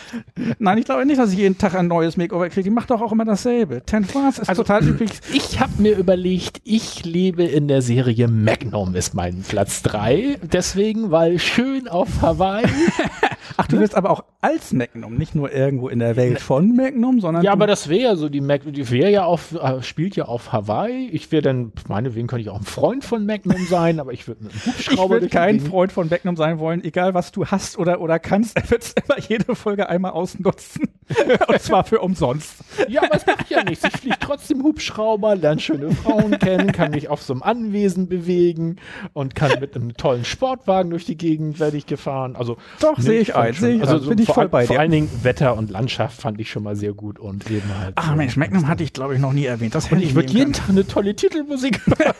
Nein, ich glaube nicht, dass ich jeden Tag ein neues Makeover kriege. Die macht doch auch immer dasselbe. Ten Fars ist Also- total üblich. Ich habe mir überlegt, ich lebe in der Serie Magnum ist mein Platz 3. Deswegen, weil schön auf Hawaii. Ach, du willst aber auch als Magnum, nicht nur irgendwo in der Welt von Magnum, sondern ja, aber das wäre ja so, die Magnum, die wäre ja auf, äh, spielt ja auf Hawaii. Ich wäre dann, meinetwegen könnte ich auch ein Freund von Magnum sein, aber ich würde mit einem Ich Hubschrauber würde durch die kein Freund von Magnum sein wollen, egal was du hast oder, oder kannst. Er wird immer jede Folge einmal ausnutzen. Und zwar für umsonst. Ja, aber es macht ja nichts. Ich fliege trotzdem Hubschrauber, lerne schöne Frauen kennen, kann mich auf so einem Anwesen bewegen und kann mit einem tollen Sportwagen durch die Gegend werde ich gefahren. Also Doch, ne, sehe ich ich also so Bin ich vor, voll all- bei Vor dir. allen Dingen Wetter und Landschaft fand ich schon mal sehr gut und eben halt. Ach so- Mensch, Magnum hatte ich, glaube ich, noch nie erwähnt. Das Und hätte ich würde jeden Tag eine tolle Titelmusik können.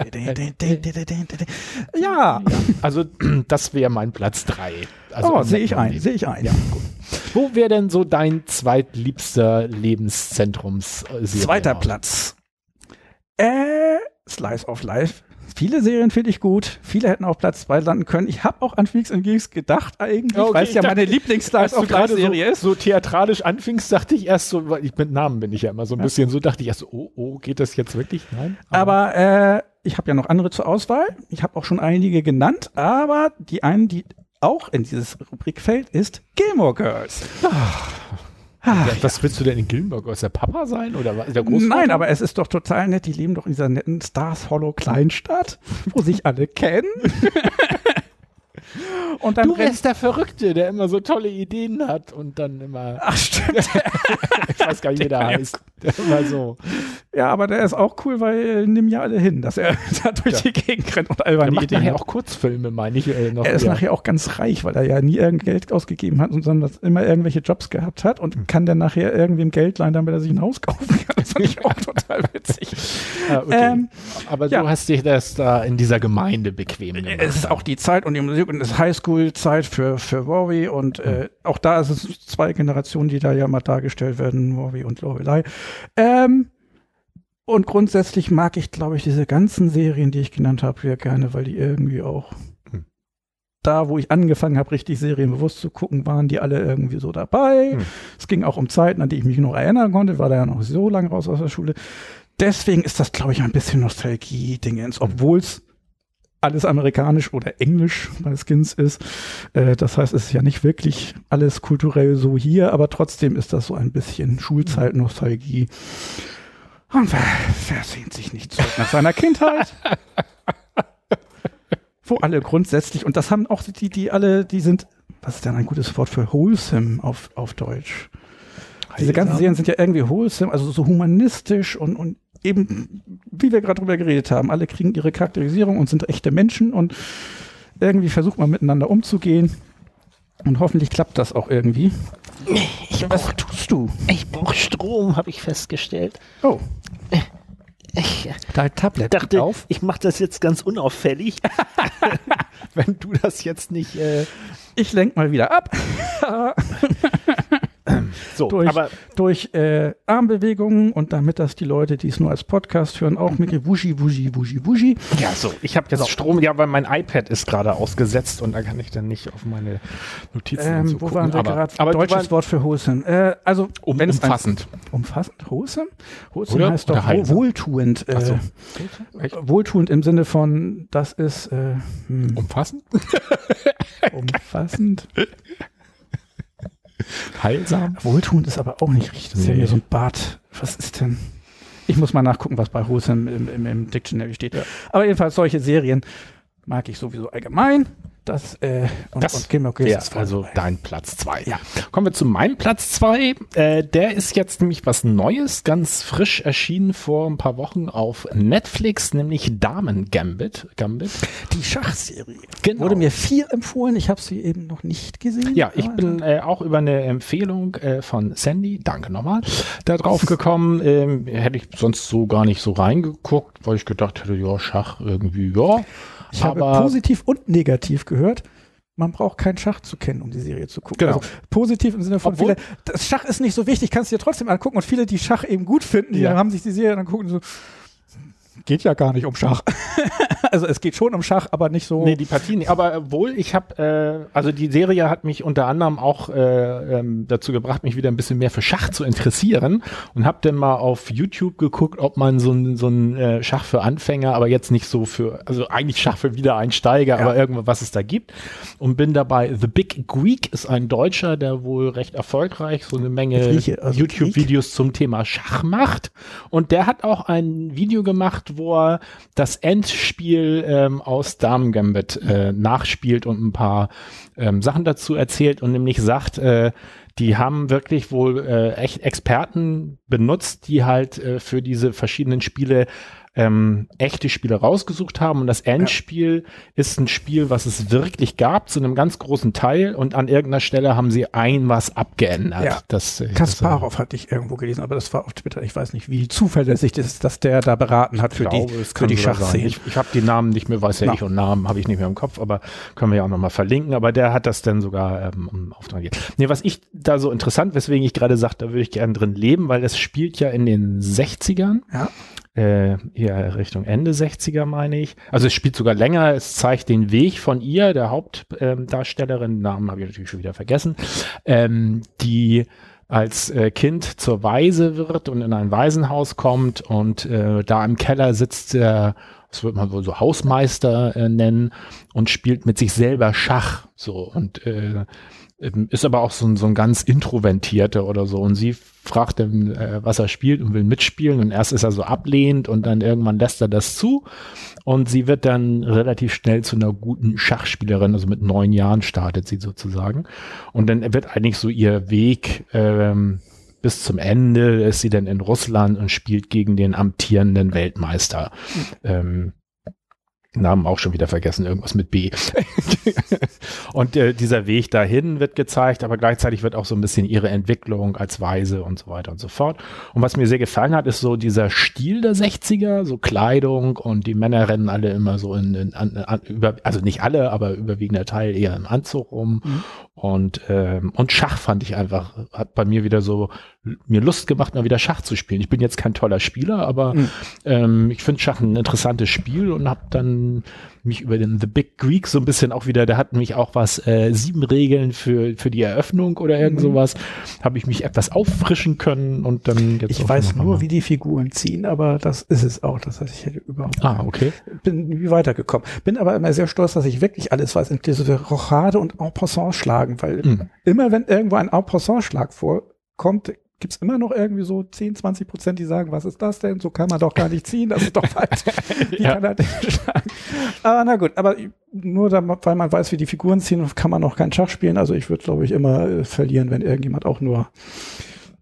Ja, Also das wäre mein Platz 3. Also oh, sehe ich ein, sehe ich ein. Ja, gut. Wo wäre denn so dein zweitliebster Lebenszentrums? Zweiter Platz. Äh, Slice of Life. Viele Serien finde ich gut. Viele hätten auf Platz 2 landen können. Ich habe auch an Freaks and Geeks gedacht eigentlich, Okay, weil es ja dachte, meine of Life gerade Serie so, ist. so theatralisch anfingst, dachte ich erst so, weil ich mit Namen bin ich ja immer so ein Ja. bisschen, so dachte ich erst so, oh, oh, geht das jetzt wirklich? Nein. Aber äh, ich habe ja noch andere zur Auswahl. Ich habe auch schon einige genannt, aber die einen, die auch in dieses Rubrik fällt, ist Gilmore Girls. Ja, was willst du denn in Gilmore Girls? Der Papa sein oder was? Der Großvater? Nein, aber es ist doch total nett. Die leben doch in dieser netten Stars Hollow Kleinstadt, wo sich alle kennen. Und dann du wärst der Verrückte, der immer so tolle Ideen hat und dann immer, Ach, stimmt. ich weiß gar nicht, wie der heißt. Der immer so. Ja, aber der ist auch cool, weil äh, nehmen ja alle hin, dass er da durch die Gegend rennt und Der alberne macht Ideen nachher hat. auch Kurzfilme, meine ich. Äh, noch, Er ist ja. nachher auch ganz reich, weil er ja nie irgend Geld ausgegeben hat, sondern dass immer irgendwelche Jobs gehabt hat Hm. und kann dann nachher irgendwem Geld leihen, damit er sich ein Haus kaufen kann. Das fand ich auch total witzig. Ah, okay. Ähm, aber ja. du hast dich das da in dieser Gemeinde bequem gemacht. Es ist auch die Zeit und die Musik und Highschool-Zeit für, für Rory und äh, auch da ist es zwei Generationen, die da ja mal dargestellt werden, Rory und Lorelei. Ähm, und grundsätzlich mag ich, glaube ich, diese ganzen Serien, die ich genannt habe, sehr gerne, weil die irgendwie auch Hm. da, wo ich angefangen habe, richtig Serien bewusst zu gucken, waren die alle irgendwie so dabei. Hm. Es ging auch um Zeiten, an die ich mich noch erinnern konnte, war da ja noch so lange raus aus der Schule. Deswegen ist das, glaube ich, ein bisschen Nostalgie-Dingens, obwohl es alles amerikanisch oder englisch bei Skins ist. Äh, das heißt, es ist ja nicht wirklich alles kulturell so hier, aber trotzdem ist das so ein bisschen Schulzeit-Nostalgie. Und wer, wer sehnt sich nicht zurück nach seiner Kindheit? Wo alle grundsätzlich, und das haben auch die, die alle, die sind, was ist denn ein gutes Wort für wholesome auf, auf Deutsch? Diese ganzen Serien sind ja irgendwie wholesome, also so humanistisch und, und eben, wie wir gerade drüber geredet haben, alle kriegen ihre Charakterisierung und sind echte Menschen und irgendwie versucht man miteinander umzugehen. Und hoffentlich klappt das auch irgendwie. Ich Was tust du? Ich brauche Strom, habe ich festgestellt. Oh, Ich dein Tablet dachte, auf. ich mache das jetzt ganz unauffällig. Wenn du das jetzt nicht äh, Ich lenk mal wieder ab. so, durch durch äh, Armbewegungen und damit das die Leute, die es nur als Podcast hören, auch mit Wushi, Wushi, Wushi, Wushi. ja, so, ich habe jetzt Strom, ja, weil mein iPad ist gerade ausgesetzt und da kann ich dann nicht auf meine Notizen so Ähm, wo gucken. waren wir gerade? Aber Deutsches Deutsches Wort für wholesome. Äh, also um, wenn es ein- umfassend. umfassend wholesome? Wholesome Oder? heißt Oder doch heilsam. wohltuend. Äh, so. Wohltuend im Sinne von, das ist äh, hm, Umfassend? umfassend. Heilsam? Wohltuend ist aber auch nicht richtig. Das ist ja Nee. mir so ein Bart. Was ist denn? Ich muss mal nachgucken, was bei Wholesome im, im, im Dictionary steht. Aber jedenfalls solche Serien mag ich sowieso allgemein. Das, äh, und, Das und Girls wäre ist also dabei. dein Platz zwei. Ja. Kommen wir zu meinem Platz zwei. Äh, der ist jetzt nämlich was Neues, ganz frisch erschienen vor ein paar Wochen auf Netflix, nämlich Damen Gambit. Gambit. Die Schachserie. Genau. Wurde mir viel empfohlen. Ich habe sie eben noch nicht gesehen. Ja, ich bin äh, auch über eine Empfehlung äh, von Sandy, danke nochmal, da drauf gekommen. Ähm, hätte ich sonst so gar nicht so reingeguckt, weil ich gedacht hätte, ja, Schach irgendwie, ja. Ich habe aber positiv und negativ gehört. Man braucht keinen Schach zu kennen, um die Serie zu gucken. Genau. Also positiv im Sinne von Obwohl- viele, das Schach ist nicht so wichtig, kannst du dir trotzdem angucken und viele, die Schach eben gut finden, die Ja. haben sich die Serie dann gucken und so, geht ja gar nicht um Schach. also es geht schon um Schach, aber nicht so. Nee, die Partien nicht. Aber wohl, ich habe, äh, also die Serie hat mich unter anderem auch äh, ähm, dazu gebracht, mich wieder ein bisschen mehr für Schach zu interessieren und habe dann mal auf YouTube geguckt, ob man so ein so ein äh, Schach für Anfänger, aber jetzt nicht so für, also eigentlich Schach für Wiedereinsteiger, aber irgendwo was es da gibt und bin dabei. The Big Greek ist ein Deutscher, der wohl recht erfolgreich so eine Menge also YouTube-Videos zum Thema Schach macht und der hat auch ein Video gemacht, wo er das Endspiel ähm, aus Damen Gambit äh, nachspielt und ein paar ähm, Sachen dazu erzählt und nämlich sagt, äh, die haben wirklich wohl äh, echt Experten benutzt, die halt äh, für diese verschiedenen Spiele ähm, echte Spiele rausgesucht haben und das Endspiel ist ein Spiel, was es wirklich gab, zu einem ganz großen Teil und an irgendeiner Stelle haben sie ein was abgeändert. Ja. Das, äh, Kasparov hatte ich irgendwo gelesen, aber das war auf Twitter. Ich weiß nicht, wie zuverlässig das ist, dass der da beraten hat für glaube, die, für die. Schachszene. Ich, ich habe die Namen nicht mehr, weiß ja Na. ich und Namen habe ich nicht mehr im Kopf, aber können wir ja auch nochmal verlinken. Aber der hat das dann sogar ähm, auftragiert. Nee, was ich da so interessant, weswegen ich gerade sagte, da würde ich gerne drin leben, weil das spielt ja in den 60ern. Ja. Äh, eher Richtung Ende 60er, meine ich. Also es spielt sogar länger, es zeigt den Weg von ihr, der Hauptdarstellerin, Namen habe ich natürlich schon wieder vergessen, ähm, die als äh, Kind zur Waise wird und in ein Waisenhaus kommt und äh, da im Keller sitzt der, das wird man wohl so Hausmeister äh, nennen und spielt mit sich selber Schach. So und äh, ähm, ist aber auch so ein, so ein ganz introvertierter oder so. Und sie fragt dann, äh, was er spielt und will mitspielen. Und erst ist er so ablehnend und dann irgendwann lässt er das zu. Und sie wird dann relativ schnell zu einer guten Schachspielerin, also mit neun Jahren startet sie sozusagen. Und dann wird eigentlich so ihr Weg ähm, bis zum Ende ist sie dann in Russland und spielt gegen den amtierenden Weltmeister. Ähm, Namen auch schon wieder vergessen, irgendwas mit B. und äh, dieser Weg dahin wird gezeigt, aber gleichzeitig wird auch so ein bisschen ihre Entwicklung als Weise und so weiter und so fort. Und was mir sehr gefallen hat, ist so dieser Stil der 60er, so Kleidung und die Männer rennen alle immer so in, in an, an, über, also nicht alle, aber überwiegender Teil eher im Anzug rum. Und, ähm, und Schach fand ich einfach, hat bei mir wieder so mir Lust gemacht, mal wieder Schach zu spielen. Ich bin jetzt kein toller Spieler, aber Mhm. ähm, ich finde Schach ein interessantes Spiel und habe dann mich über den The Big Greek so ein bisschen auch wieder, der hat mich ich auch was, äh, sieben Regeln für, für die Eröffnung oder irgend Mhm. sowas. Habe ich mich etwas auffrischen können und dann jetzt. Ich weiß nur, mal- wie die Figuren ziehen, aber das ist es auch. Das heißt, ich hätte überhaupt Ah, okay. bin weitergekommen. Bin aber immer sehr stolz, dass ich wirklich alles weiß, inklusive Rochade und En passant schlagen, weil Mhm. immer wenn irgendwo ein En passant Schlag vorkommt, gibt's immer noch irgendwie so 10, 20 Prozent, die sagen, was ist das denn? So kann man doch gar nicht ziehen, das ist doch falsch. Wie Ja. kann er den schlagen? Aber na gut, aber nur weil man weiß, wie die Figuren ziehen, kann man noch kein Schach spielen. Also ich würde, glaube ich, immer äh, verlieren, wenn irgendjemand auch nur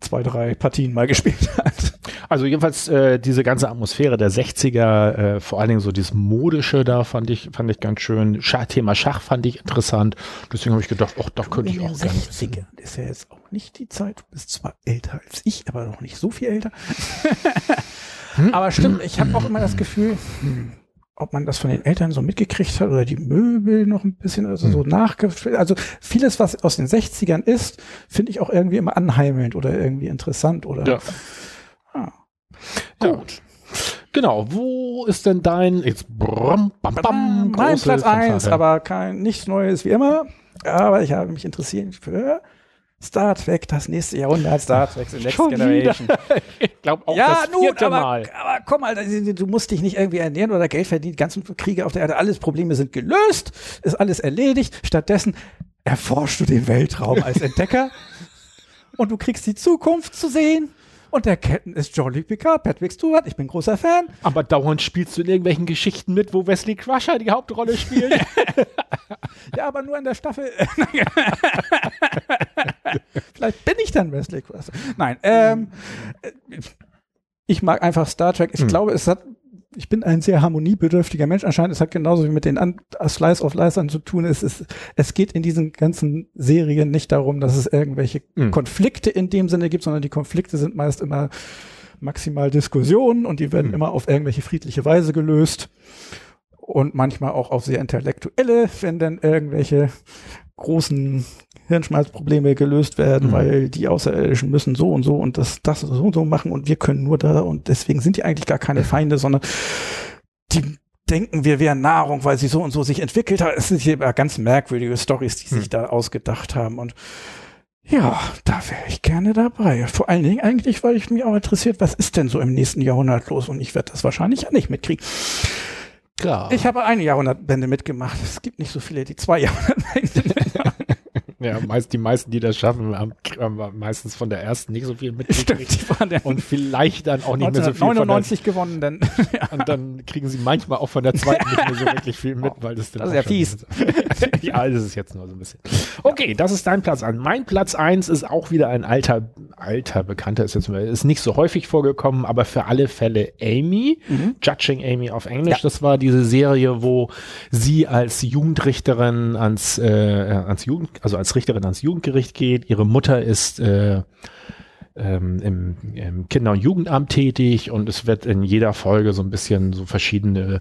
zwei, drei Partien mal gespielt hat. Also jedenfalls äh, diese ganze Atmosphäre der 60er, äh, vor allen Dingen so dieses Modische da fand ich, fand ich ganz schön. Schach, Thema Schach fand ich interessant. Deswegen habe ich gedacht, ach, da könnte ich In auch den gerne. 60ern ist ja jetzt auch nicht die Zeit. Du bist zwar älter als ich, aber noch nicht so viel älter. aber stimmt, ich habe auch immer das Gefühl, hm, ob man das von den Eltern so mitgekriegt hat oder die Möbel noch ein bisschen, also so nachgefühlt. Also vieles, was aus den 60ern ist, finde ich auch irgendwie immer anheimelnd oder irgendwie interessant oder Ja. Ah. Gut. Genau, wo ist denn dein jetzt brumm, bam, bam, mein große Platz eins, Fanfare? aber kein nichts Neues wie immer. Aber ich habe mich interessiert für Star Trek, das nächste Jahrhundert, Star Trek The Next Schon Generation. ich glaube auch ja, das nun, aber, Mal. aber komm mal, du musst dich nicht irgendwie ernähren oder Geld verdienen. Die ganzen Kriege auf der Erde, alles Probleme sind gelöst, ist alles erledigt. Stattdessen erforschst du den Weltraum als Entdecker und du kriegst die Zukunft zu sehen. Und der Captain ist Jean-Luc Picard, Patrick Stewart, ich bin großer Fan. Aber dauernd spielst du in irgendwelchen Geschichten mit, wo Wesley Crusher die Hauptrolle spielt. Ja, aber nur in der Staffel. Vielleicht bin ich dann Wesley Crusher. Nein, ähm, äh, ich mag einfach Star Trek. Ich Hm. glaube, es hat, ich bin ein sehr harmoniebedürftiger Mensch. Anscheinend, es hat genauso wie mit den An Slice of Licern zu tun. Es, ist, es geht in diesen ganzen Serien nicht darum, dass es irgendwelche Hm. Konflikte in dem Sinne gibt, sondern die Konflikte sind meist immer maximal Diskussionen und die werden Hm. immer auf irgendwelche friedliche Weise gelöst und manchmal auch auf sehr intellektuelle, wenn dann irgendwelche großen Hirnschmalzprobleme gelöst werden, Mhm. weil die Außerirdischen müssen so und so und das, das so und so machen und wir können nur da und deswegen sind die eigentlich gar keine Feinde, sondern die denken, wir wären Nahrung, weil sie so und so sich entwickelt haben. Es sind hier ganz merkwürdige Stories, die sich Hm. da ausgedacht haben und ja, da wäre ich gerne dabei. Vor allen Dingen eigentlich, weil ich mich auch interessiert, was ist denn so im nächsten Jahrhundert los? Und ich werde das wahrscheinlich ja nicht mitkriegen. Klar. Ich habe eine Jahrhundertwende mitgemacht. Es gibt nicht so viele, die zwei Jahrhundertwende mitmachen. Ja, meist, die meisten, die das schaffen, haben, haben meistens von der ersten nicht so viel mitgekriegt. Und vielleicht dann auch nicht mehr so viel von der 1999 gewonnen, denn Und dann kriegen sie manchmal auch von der zweiten nicht mehr so wirklich viel mit, weil das dann Das ist ja fies. ist. ja, das ist jetzt nur so ein bisschen. Okay, das ist dein Platz an. Mein Platz eins ist auch wieder ein alter, alter Bekannter, ist jetzt ist nicht so häufig vorgekommen, aber für alle Fälle Amy, Judging Amy auf Englisch. Ja. Das war diese Serie, wo sie als Jugendrichterin ans, äh, ans Jugend, also als Richterin ans Jugendgericht geht. Ihre Mutter ist äh, ähm, im, im Kinder- und Jugendamt tätig und es wird in jeder Folge so ein bisschen so verschiedene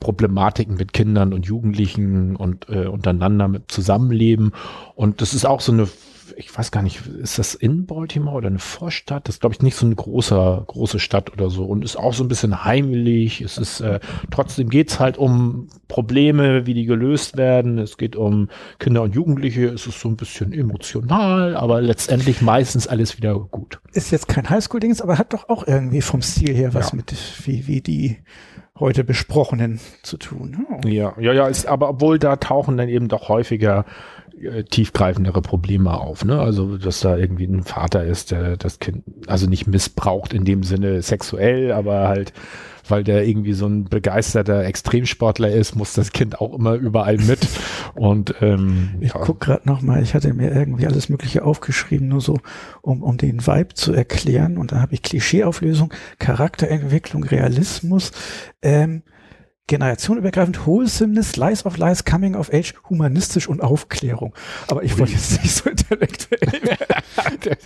Problematiken mit Kindern und Jugendlichen und äh, untereinander mit Zusammenleben. Und das ist auch so eine, ich weiß gar nicht, ist das in Baltimore oder eine Vorstadt? Das ist, glaube ich, nicht so eine große, große Stadt oder so. Und ist auch so ein bisschen heimelig. Es ist, äh, trotzdem geht's halt um Probleme, wie die gelöst werden. Es geht um Kinder und Jugendliche. Es ist so ein bisschen emotional, aber letztendlich meistens alles wieder gut. ist jetzt kein Highschool-Dings, aber hat doch auch irgendwie vom Stil her was Ja. mit wie, wie die heute besprochenen zu tun. Oh. Ja, ja, ja, ist, aber obwohl da tauchen dann eben doch häufiger äh, tiefgreifendere Probleme auf, ne? Also, dass da irgendwie ein Vater ist, der das Kind, also nicht missbraucht in dem Sinne sexuell, aber halt, weil der irgendwie so ein begeisterter Extremsportler ist, muss das Kind auch immer überall mit. Und ähm, Ich ja. guck gerade noch mal, ich hatte mir irgendwie alles Mögliche aufgeschrieben, nur so, um, um den Vibe zu erklären. Und da habe ich Klischeeauflösung, Charakterentwicklung, Realismus, ähm, generationenübergreifend, Wholesomeness, Lies of Lies, Coming of Age, humanistisch und Aufklärung. Aber ich wollte jetzt nicht so intellektuell werden.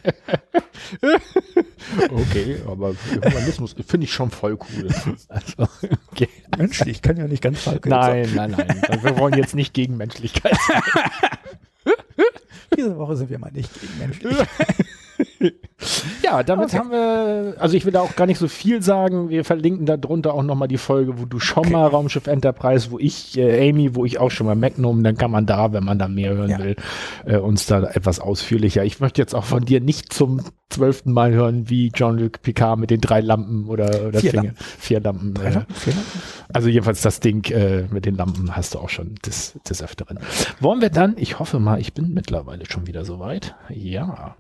okay, aber Humanismus finde ich schon voll cool. Also, okay. Menschlich, kann ja nicht ganz falsch Nein, nein, nein. Wir wollen jetzt nicht gegen Menschlichkeit sein. Diese Woche sind wir mal nicht gegen menschlich. Ja, damit Okay. haben wir, also ich will da auch gar nicht so viel sagen. Wir verlinken da drunter auch nochmal die Folge, wo du schon Okay. mal Raumschiff Enterprise, wo ich, äh, Amy, wo ich auch schon mal Magnum, dann kann man da, wenn man da mehr hören Ja. will, äh, uns da etwas ausführlicher. Ich möchte jetzt auch von dir nicht zum zwölften Mal hören, wie Jean-Luc Picard mit den drei Lampen oder, oder Vier Finger- Lampen. vier Lampen. Drei äh, Lampen? Vier Lampen? also jedenfalls das Ding äh, mit den Lampen hast du auch schon des, des Öfteren. Wollen wir dann, ich hoffe mal, ich bin mittlerweile schon wieder soweit. Ja.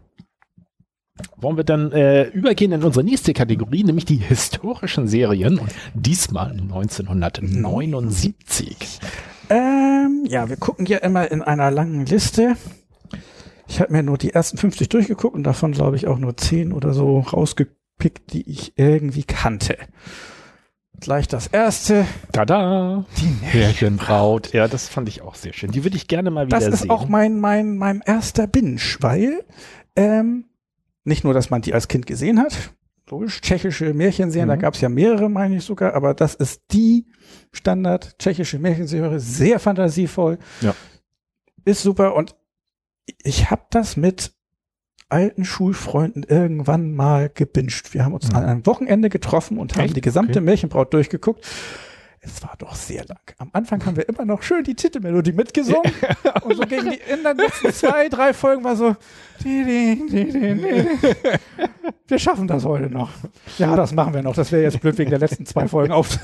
Wollen wir dann äh, übergehen in unsere nächste Kategorie, nämlich die historischen Serien. Und diesmal 1979. Ähm, ja, wir gucken ja immer in einer langen Liste. Ich habe mir nur die ersten 50 durchgeguckt und davon glaube ich auch nur 10 oder so rausgepickt, die ich irgendwie kannte. Gleich das erste. Tada! Die Märchenbraut. Ja, das fand ich auch sehr schön. Die würde ich gerne mal wieder Das ist sehen. auch mein, mein, mein erster Binge, weil ähm, nicht nur, dass man die als Kind gesehen hat, logisch, tschechische Märchenserien, da Mhm. gab es ja mehrere, meine ich sogar, aber das ist die Standard tschechische Märchenserie, sehr fantasievoll. Ja. Ist super und ich habe das mit alten Schulfreunden irgendwann mal gebinged. Wir haben uns Mhm. an einem Wochenende getroffen und haben Echt? die gesamte Okay. Märchenbraut durchgeguckt. Es war doch sehr lang. Am Anfang haben wir immer noch schön die Titelmelodie mitgesungen. und so gegen die in den letzten zwei, drei Folgen war so. Wir schaffen das heute noch. Ja, das machen wir noch. Das wäre jetzt blöd wegen der letzten zwei Folgen auf.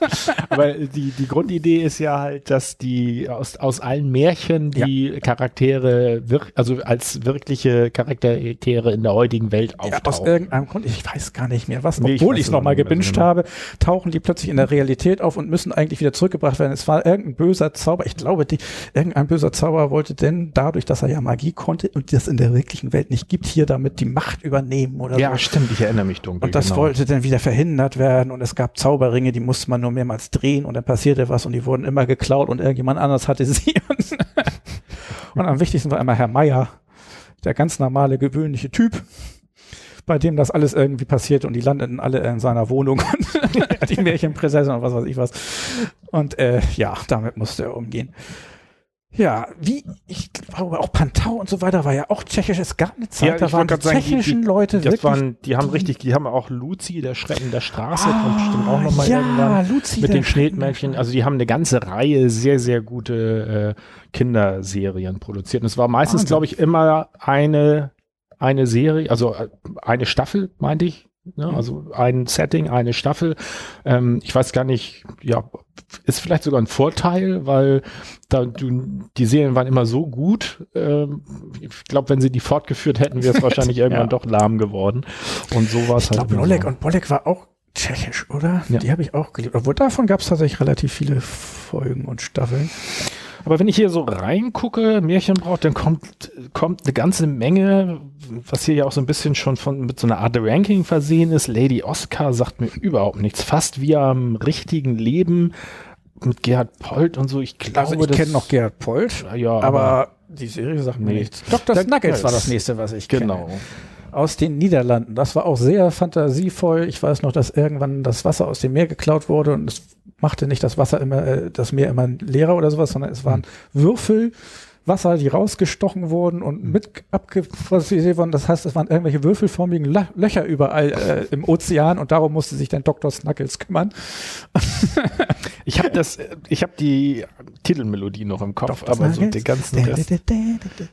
Aber die, die Grundidee ist ja halt, dass die aus, aus allen Märchen die Charaktere, wirk also als wirkliche Charaktere in der heutigen Welt Ja, aus auftauchen. irgendeinem Grund, ich weiß gar nicht mehr was, Nee, obwohl weiß ich es nochmal gebinged genau. habe, tauchen die plötzlich in der Realität auf und müssen eigentlich wieder zurückgebracht werden. Es war irgendein böser Zauber. Ich glaube, die, irgendein böser Zauber wollte denn dadurch, dass er ja Magie konnte und das in der wirklichen Welt nicht gibt, hier damit die Macht übernehmen oder ja, so. stimmt, ich erinnere mich dunkel. Und das genau. wollte dann wieder verhindert werden und es gab Zauberringe, die musste man nur mehrmals drehen und dann passierte was und die wurden immer geklaut und irgendjemand anders hatte sie. und am wichtigsten war immer Herr Meier, der ganz normale, gewöhnliche Typ, bei dem das alles irgendwie passiert und die landeten alle in seiner Wohnung und die Märchenprinzessin und was weiß ich was. Und äh, ja, damit musste er umgehen. Ja, wie, ich glaube auch Pantau und so weiter war ja auch tschechisch. Es gab eine Zeit, Ja, da waren die sagen, die- tschechischen Leute Das wirklich waren, die haben richtig, die haben auch Luzi, der Schrecken der Straße, kommt bestimmt auch nochmal Ah, ja, irgendwann. Luzi, Mit den Schneemännchen, also die haben eine ganze Reihe sehr, sehr gute äh, Kinderserien produziert. Und es war meistens, glaube ich, immer eine, eine Serie, also äh, eine Staffel, meinte ich. Ne? Mhm. Also ein Setting, eine Staffel. Ähm, ich weiß gar nicht, ja, ist vielleicht sogar ein Vorteil, weil da du, die Serien waren immer so gut. Ähm, ich glaube, wenn sie die fortgeführt hätten, wäre es wahrscheinlich irgendwann Ja. doch lahm geworden. Und so war es Ich halt. glaube, immer Lolek so. und Bolek war auch tschechisch, oder? Ja. Die habe ich auch geliebt. Obwohl davon gab es tatsächlich relativ viele Folgen und Staffeln. Aber wenn ich hier so reingucke, Märchenbraut, dann kommt, kommt eine ganze Menge, was hier ja auch so ein bisschen schon von, mit so einer Art Ranking versehen ist. Lady Oscar sagt mir überhaupt nichts. Fast wie am richtigen Leben mit Gerhard Polt und so. Ich glaube, Also ich kenne noch Gerhard Polt, Ja, aber, die Serie sagt mir nichts. Dr. Snuggles ja, war das nächste, was ich Genau. kenne. Aus den Niederlanden. Das war auch sehr fantasievoll. Ich weiß noch, dass irgendwann das Wasser aus dem Meer geklaut wurde und es machte nicht das Wasser immer, äh, das Meer immer leerer oder sowas, sondern es waren Würfel, Wasser, die rausgestochen wurden und mit abgefrisiert wurden. Das heißt, es waren irgendwelche würfelförmigen Lö- Löcher überall äh, im Ozean und darum musste sich dann Dr. Snuggles kümmern. Ich habe das, ich habe die Titelmelodie noch im Kopf, Dr. aber so Snuggles. den ganzen Rest,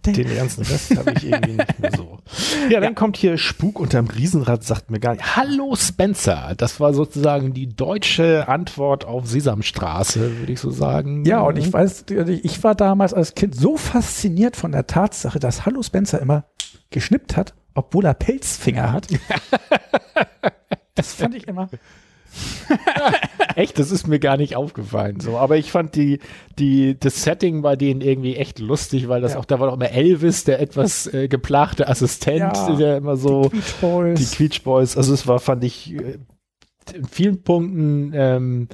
den ganzen Rest habe ich irgendwie nicht mehr so. Ja, dann kommt hier Spuk unterm Riesenrad, sagt mir gar nicht. Hallo Spencer, das war sozusagen die deutsche Antwort auf Sesamstraße, würde ich so sagen. Ja, und ich weiß, ich war damals als Kind so fasziniert von der Tatsache, dass Hallo Spencer immer geschnippt hat, obwohl er Pelzfinger hat. Das fand ich immer. Echt, das ist mir gar nicht aufgefallen. So, aber ich fand die, die, das Setting bei denen irgendwie echt lustig, weil das Ja. auch, da war doch immer Elvis, der etwas äh, geplagte Assistent, Ja, der immer so Beach Boys. die Quietsch Boys. Also es war, fand ich äh, in vielen Punkten. Ähm,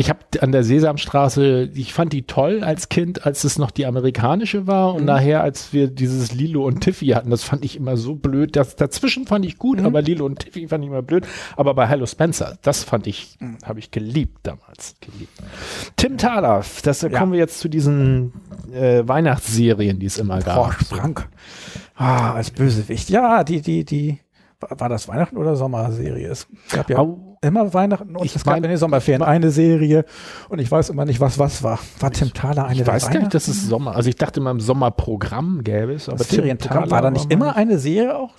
ich habe an der Sesamstraße, ich fand die toll als Kind, als es noch die amerikanische war und Mhm. nachher, als wir dieses Lilo und Tiffy hatten, das fand ich immer so blöd. Das dazwischen fand ich gut, Mhm. aber Lilo und Tiffy fand ich immer blöd. Aber bei Hello Spencer, das fand ich, Mhm. habe ich geliebt damals. Geliebt. Tim Thaler, das da Ja. kommen wir jetzt zu diesen äh, Weihnachtsserien, die es immer gab. Boah, Frank. Ah, als Bösewicht. Ja, die, die, die, war war das Weihnachten oder Sommerserie? Es gab ja Au. Immer Weihnachten und Ich es gab mein- in den Sommerferien eine Serie und ich weiß immer nicht, was was war. War Tim Thaler eine Ich weiß gar nicht, dass es Sommer, also ich dachte immer im Sommerprogramm gäbe es, aber. Thaler War da nicht immer eine Serie auch,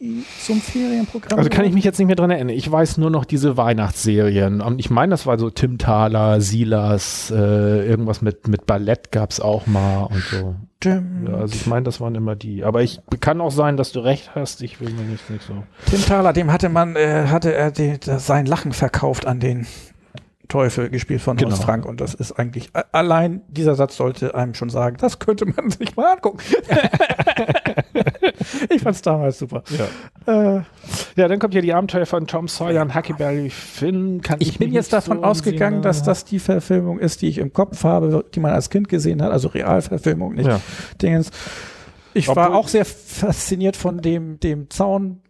die zum Ferienprogramm Also kann ich mich jetzt nicht mehr dran erinnern. Ich weiß nur noch diese Weihnachtsserien. Und ich meine, das war so Tim Thaler, Silas, äh, irgendwas mit, mit Ballett gab's auch mal und so. Stimmt. Ja, also ich meine, das waren immer die. Aber ich kann auch sein, dass du recht hast. Ich will mir nicht, nicht so. Tim Thaler, dem hatte man, äh, hatte er die, das, sein Lachen verkauft an den Teufel, gespielt von Genau. Horst Frank. Und das ist eigentlich, allein dieser Satz sollte einem schon sagen, das könnte man sich mal angucken. ich fand's damals super. Ja. Äh, ja, dann kommt ja die Abenteuer von Tom Sawyer und Huckleberry Finn. Kann ich bin mich jetzt davon so ausgegangen, dass das die Verfilmung ist, die ich im Kopf habe, die man als Kind gesehen hat, also Realverfilmung, nicht Ja. Dingens. Ich war Obwohl- auch sehr fasziniert von dem, dem Zaun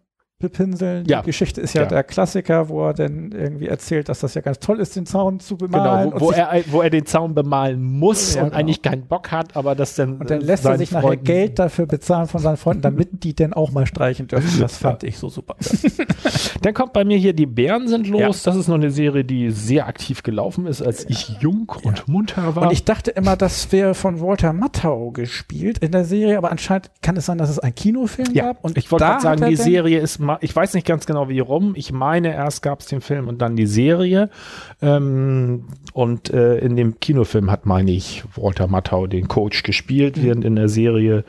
bepinseln. Ja. Die Geschichte ist ja, Ja. der Klassiker, wo er dann irgendwie erzählt, dass das ja ganz toll ist, den Zaun zu bemalen. Genau, wo, wo, er, wo er den Zaun bemalen muss Ja, und genau. eigentlich keinen Bock hat, aber das dann. und dann äh, lässt er sich nachher Freunden- Geld dafür bezahlen von seinen Freunden, damit die denn auch mal streichen dürfen. Das fand ich so super. Dann kommt bei mir hier Die Bären sind los. Das ist noch eine Serie, die sehr aktiv gelaufen ist, als ich jung und munter war. Und ich dachte immer, das wäre von Walter Matthau gespielt in der Serie, aber anscheinend kann es sein, dass es einen Kinofilm gab. Und ich wollte gerade sagen, die dann- Serie ist, ma- ich weiß nicht ganz genau wie rum. Ich meine, erst gab es den Film und dann die Serie. Ähm, und äh, in dem Kinofilm hat, meine ich, Walter Matthau den Coach gespielt, Mhm. während in der Serie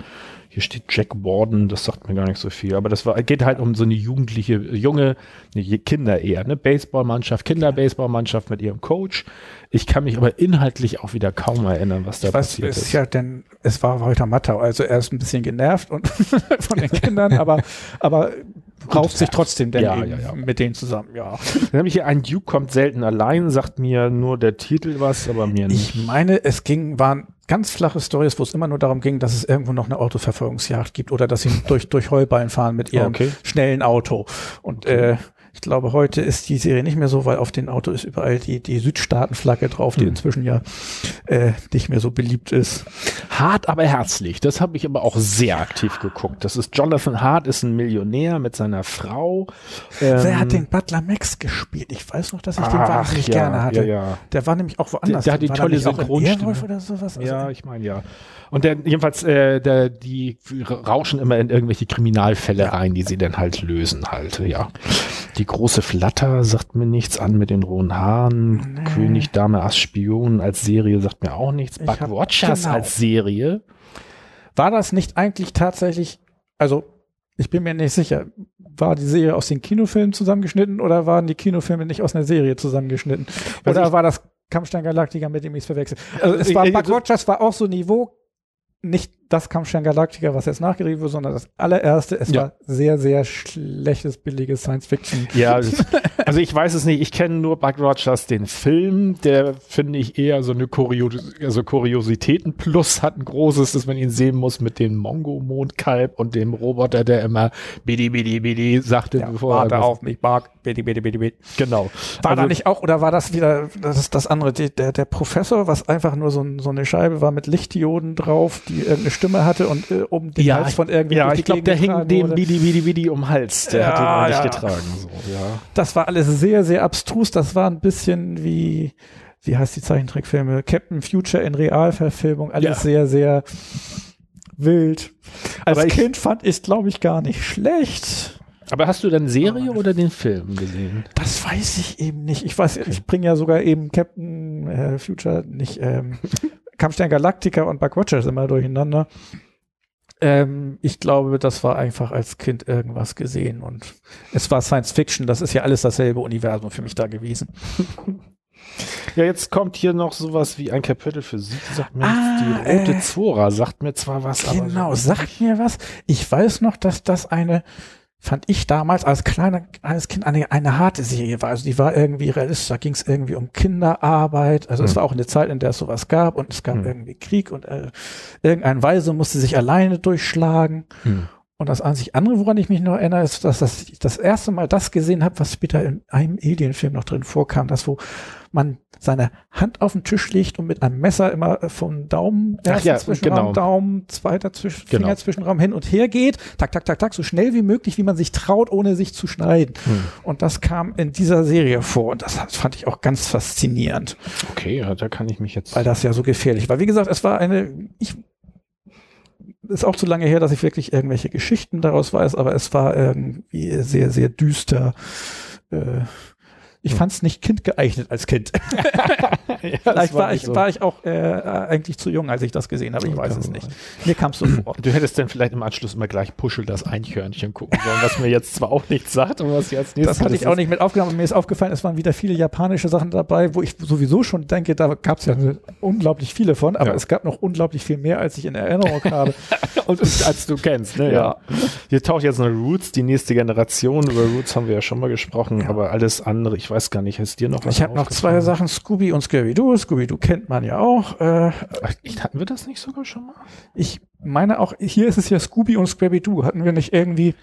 hier steht Jack Warden, das sagt mir gar nicht so viel, aber das war, geht halt um so eine jugendliche, junge, ne, Kinder eher, ne, Baseballmannschaft, Kinderbaseballmannschaft mit ihrem Coach. Ich kann mich aber inhaltlich auch wieder kaum erinnern, was da weiß, passiert ist. ist ja denn, es war Walter Matthau, also er ist ein bisschen genervt und von den Kindern, aber, aber rauft sich trotzdem denn Ja, ja, ja. mit denen zusammen, ja. Dann habe ich hier ein Duke kommt selten allein, sagt mir nur der Titel was, aber mir nicht. Ich meine, es ging, waren ganz flache Stories, wo es immer nur darum ging, dass es irgendwo noch eine Autoverfolgungsjagd gibt oder dass sie durch, durch Heuballen fahren mit ihrem Okay. schnellen Auto. Und äh, ich glaube, heute ist die Serie nicht mehr so, weil auf den Auto ist überall die, die Südstaatenflagge drauf, die Hm. inzwischen ja äh, nicht mehr so beliebt ist. Hart, aber herzlich. Das habe ich aber auch sehr aktiv geguckt. Das ist Jonathan Hart, ist ein Millionär mit seiner Frau. Ähm, Wer hat den Butler Max gespielt? Ich weiß noch, dass ich den ach, wahnsinnig ja, gerne hatte. Ja, ja. Der war nämlich auch woanders. Der- der hat die tolle Synchronstimme. Oder sowas. Also Ja, ich meine ja. Und der, jedenfalls, äh, der, die rauschen immer in irgendwelche Kriminalfälle rein, die sie dann halt lösen halt, ja. Die große Flatter sagt mir nichts an mit den rohen Haaren. Nee. König, Dame, Ass, Spion als Serie sagt mir auch nichts. Ich hab- Watchers genau. als Serie. War das nicht eigentlich tatsächlich, also ich bin mir nicht sicher, war die Serie aus den Kinofilmen zusammengeschnitten oder waren die Kinofilme nicht aus einer Serie zusammengeschnitten? Also Oder ich- war das Kampfstein Galactica, mit dem ich es verwechsel? Also es war, Ich- Buck Rogers war auch so Niveau, nicht das Kampfstein Galactica, was jetzt nachgedreht wurde, sondern das allererste. Es Ja. war sehr, sehr schlechtes, billiges Science-Fiction. Ja, also ich weiß es nicht. Ich kenne nur Buck Rogers, den Film. Der finde ich eher so eine Kurios also Kuriositäten plus hat ein großes, dass man ihn sehen muss mit dem Mongo-Mondkalb und dem Roboter, der immer bidi bidi bidi sagte, Ja, bevor warte er auf mich, Bark, bitte, bitte, bitte, bitte. Genau. War Also- da nicht auch, oder war das wieder, das ist das andere, die, der, der Professor, was einfach nur so, so eine Scheibe war mit Lichtdioden drauf, die irgendeine Stimme hatte und äh, um den Ja, Hals von irgendwie ja, ich glaube, der hing dem bidi bidi bidi um Hals. Der hat ihn Ja, auch nicht ja. getragen. So, ja. Das war alles sehr, sehr abstrus. Das war ein bisschen wie, wie heißt die Zeichentrickfilme? Captain Future in Realverfilmung. Alles Ja. sehr, sehr wild. Als Aber ich- Kind fand ich es, glaube ich, gar nicht schlecht. Aber hast du dann Serie oder den Film gesehen? Das weiß ich eben nicht. Ich weiß, ich bringe ja sogar eben Captain äh, Future, nicht ähm, Kampfstern Galactica und Buck Rogers immer durcheinander. Ähm, ich glaube, das war einfach als Kind irgendwas gesehen und es war Science Fiction. Das ist ja alles dasselbe Universum für mich da gewesen. Ja, jetzt kommt hier noch sowas wie ein Kapitel für Sie. Sagt mir Ah, die rote äh, Zora sagt mir zwar was, aber Genau, sagt mir was. Ich weiß noch, dass das eine, fand ich damals als kleiner, als Kind eine, eine harte Serie war. Also die war irgendwie realistisch, da ging es irgendwie um Kinderarbeit. Also es Hm. war auch eine Zeit, in der es sowas gab und es gab Hm. irgendwie Krieg und äh, irgendein Weise musste sich alleine durchschlagen. Hm. Und das einzig andere, woran ich mich noch erinnere, ist, dass das, ich das erste Mal das gesehen habe, was später in einem Alien-Film noch drin vorkam, das wo man seine Hand auf den Tisch legt und mit einem Messer immer äh, vom Daumen, Ach ja, Zwischenraum, genau. Daumen, zweiter Zwisch Genau. Finger Zwischenraum hin und her geht, tak, tak, tak, tak, so schnell wie möglich, wie man sich traut, ohne sich zu schneiden. Hm. Und das kam in dieser Serie vor und das fand ich auch ganz faszinierend, Okay, ja, da kann ich mich jetzt. weil das ja so gefährlich war. Wie gesagt, es war eine, ich, ist auch zu lange her, dass ich wirklich irgendwelche Geschichten daraus weiß, aber es war irgendwie sehr, sehr düster. Äh, ich Hm. fand es nicht kindgeeignet als Kind. ja, Vielleicht war, nicht ich, so. war ich auch äh, eigentlich zu jung, als ich das gesehen habe. Ich weiß es nicht. Mir kam es so vor. Du hättest dann vielleicht im Anschluss immer gleich Puschel das Eichhörnchen gucken sollen, was mir jetzt zwar auch nichts sagt, aber was jetzt nächstes Das hatte ich auch nicht mit aufgenommen. Und Mir ist aufgefallen, es waren wieder viele japanische Sachen dabei, wo ich sowieso schon denke, da gab es ja unglaublich viele von, aber Ja. es gab noch unglaublich viel mehr, als ich in Erinnerung habe. Und als du kennst, ne? Ja. Hier taucht jetzt eine Roots, die nächste Generation. Über Roots haben wir ja schon mal gesprochen, Ja. aber alles andere, ich weiß gar nicht, ist dir noch was Ich habe noch zwei? Sachen, Scooby und Scooby-Doo. Scooby-Doo kennt man ja auch. Äh, Ach, hatten wir das nicht sogar schon mal? ich meine auch, hier ist es ja Scooby und Scooby-Doo. Hatten wir nicht irgendwie,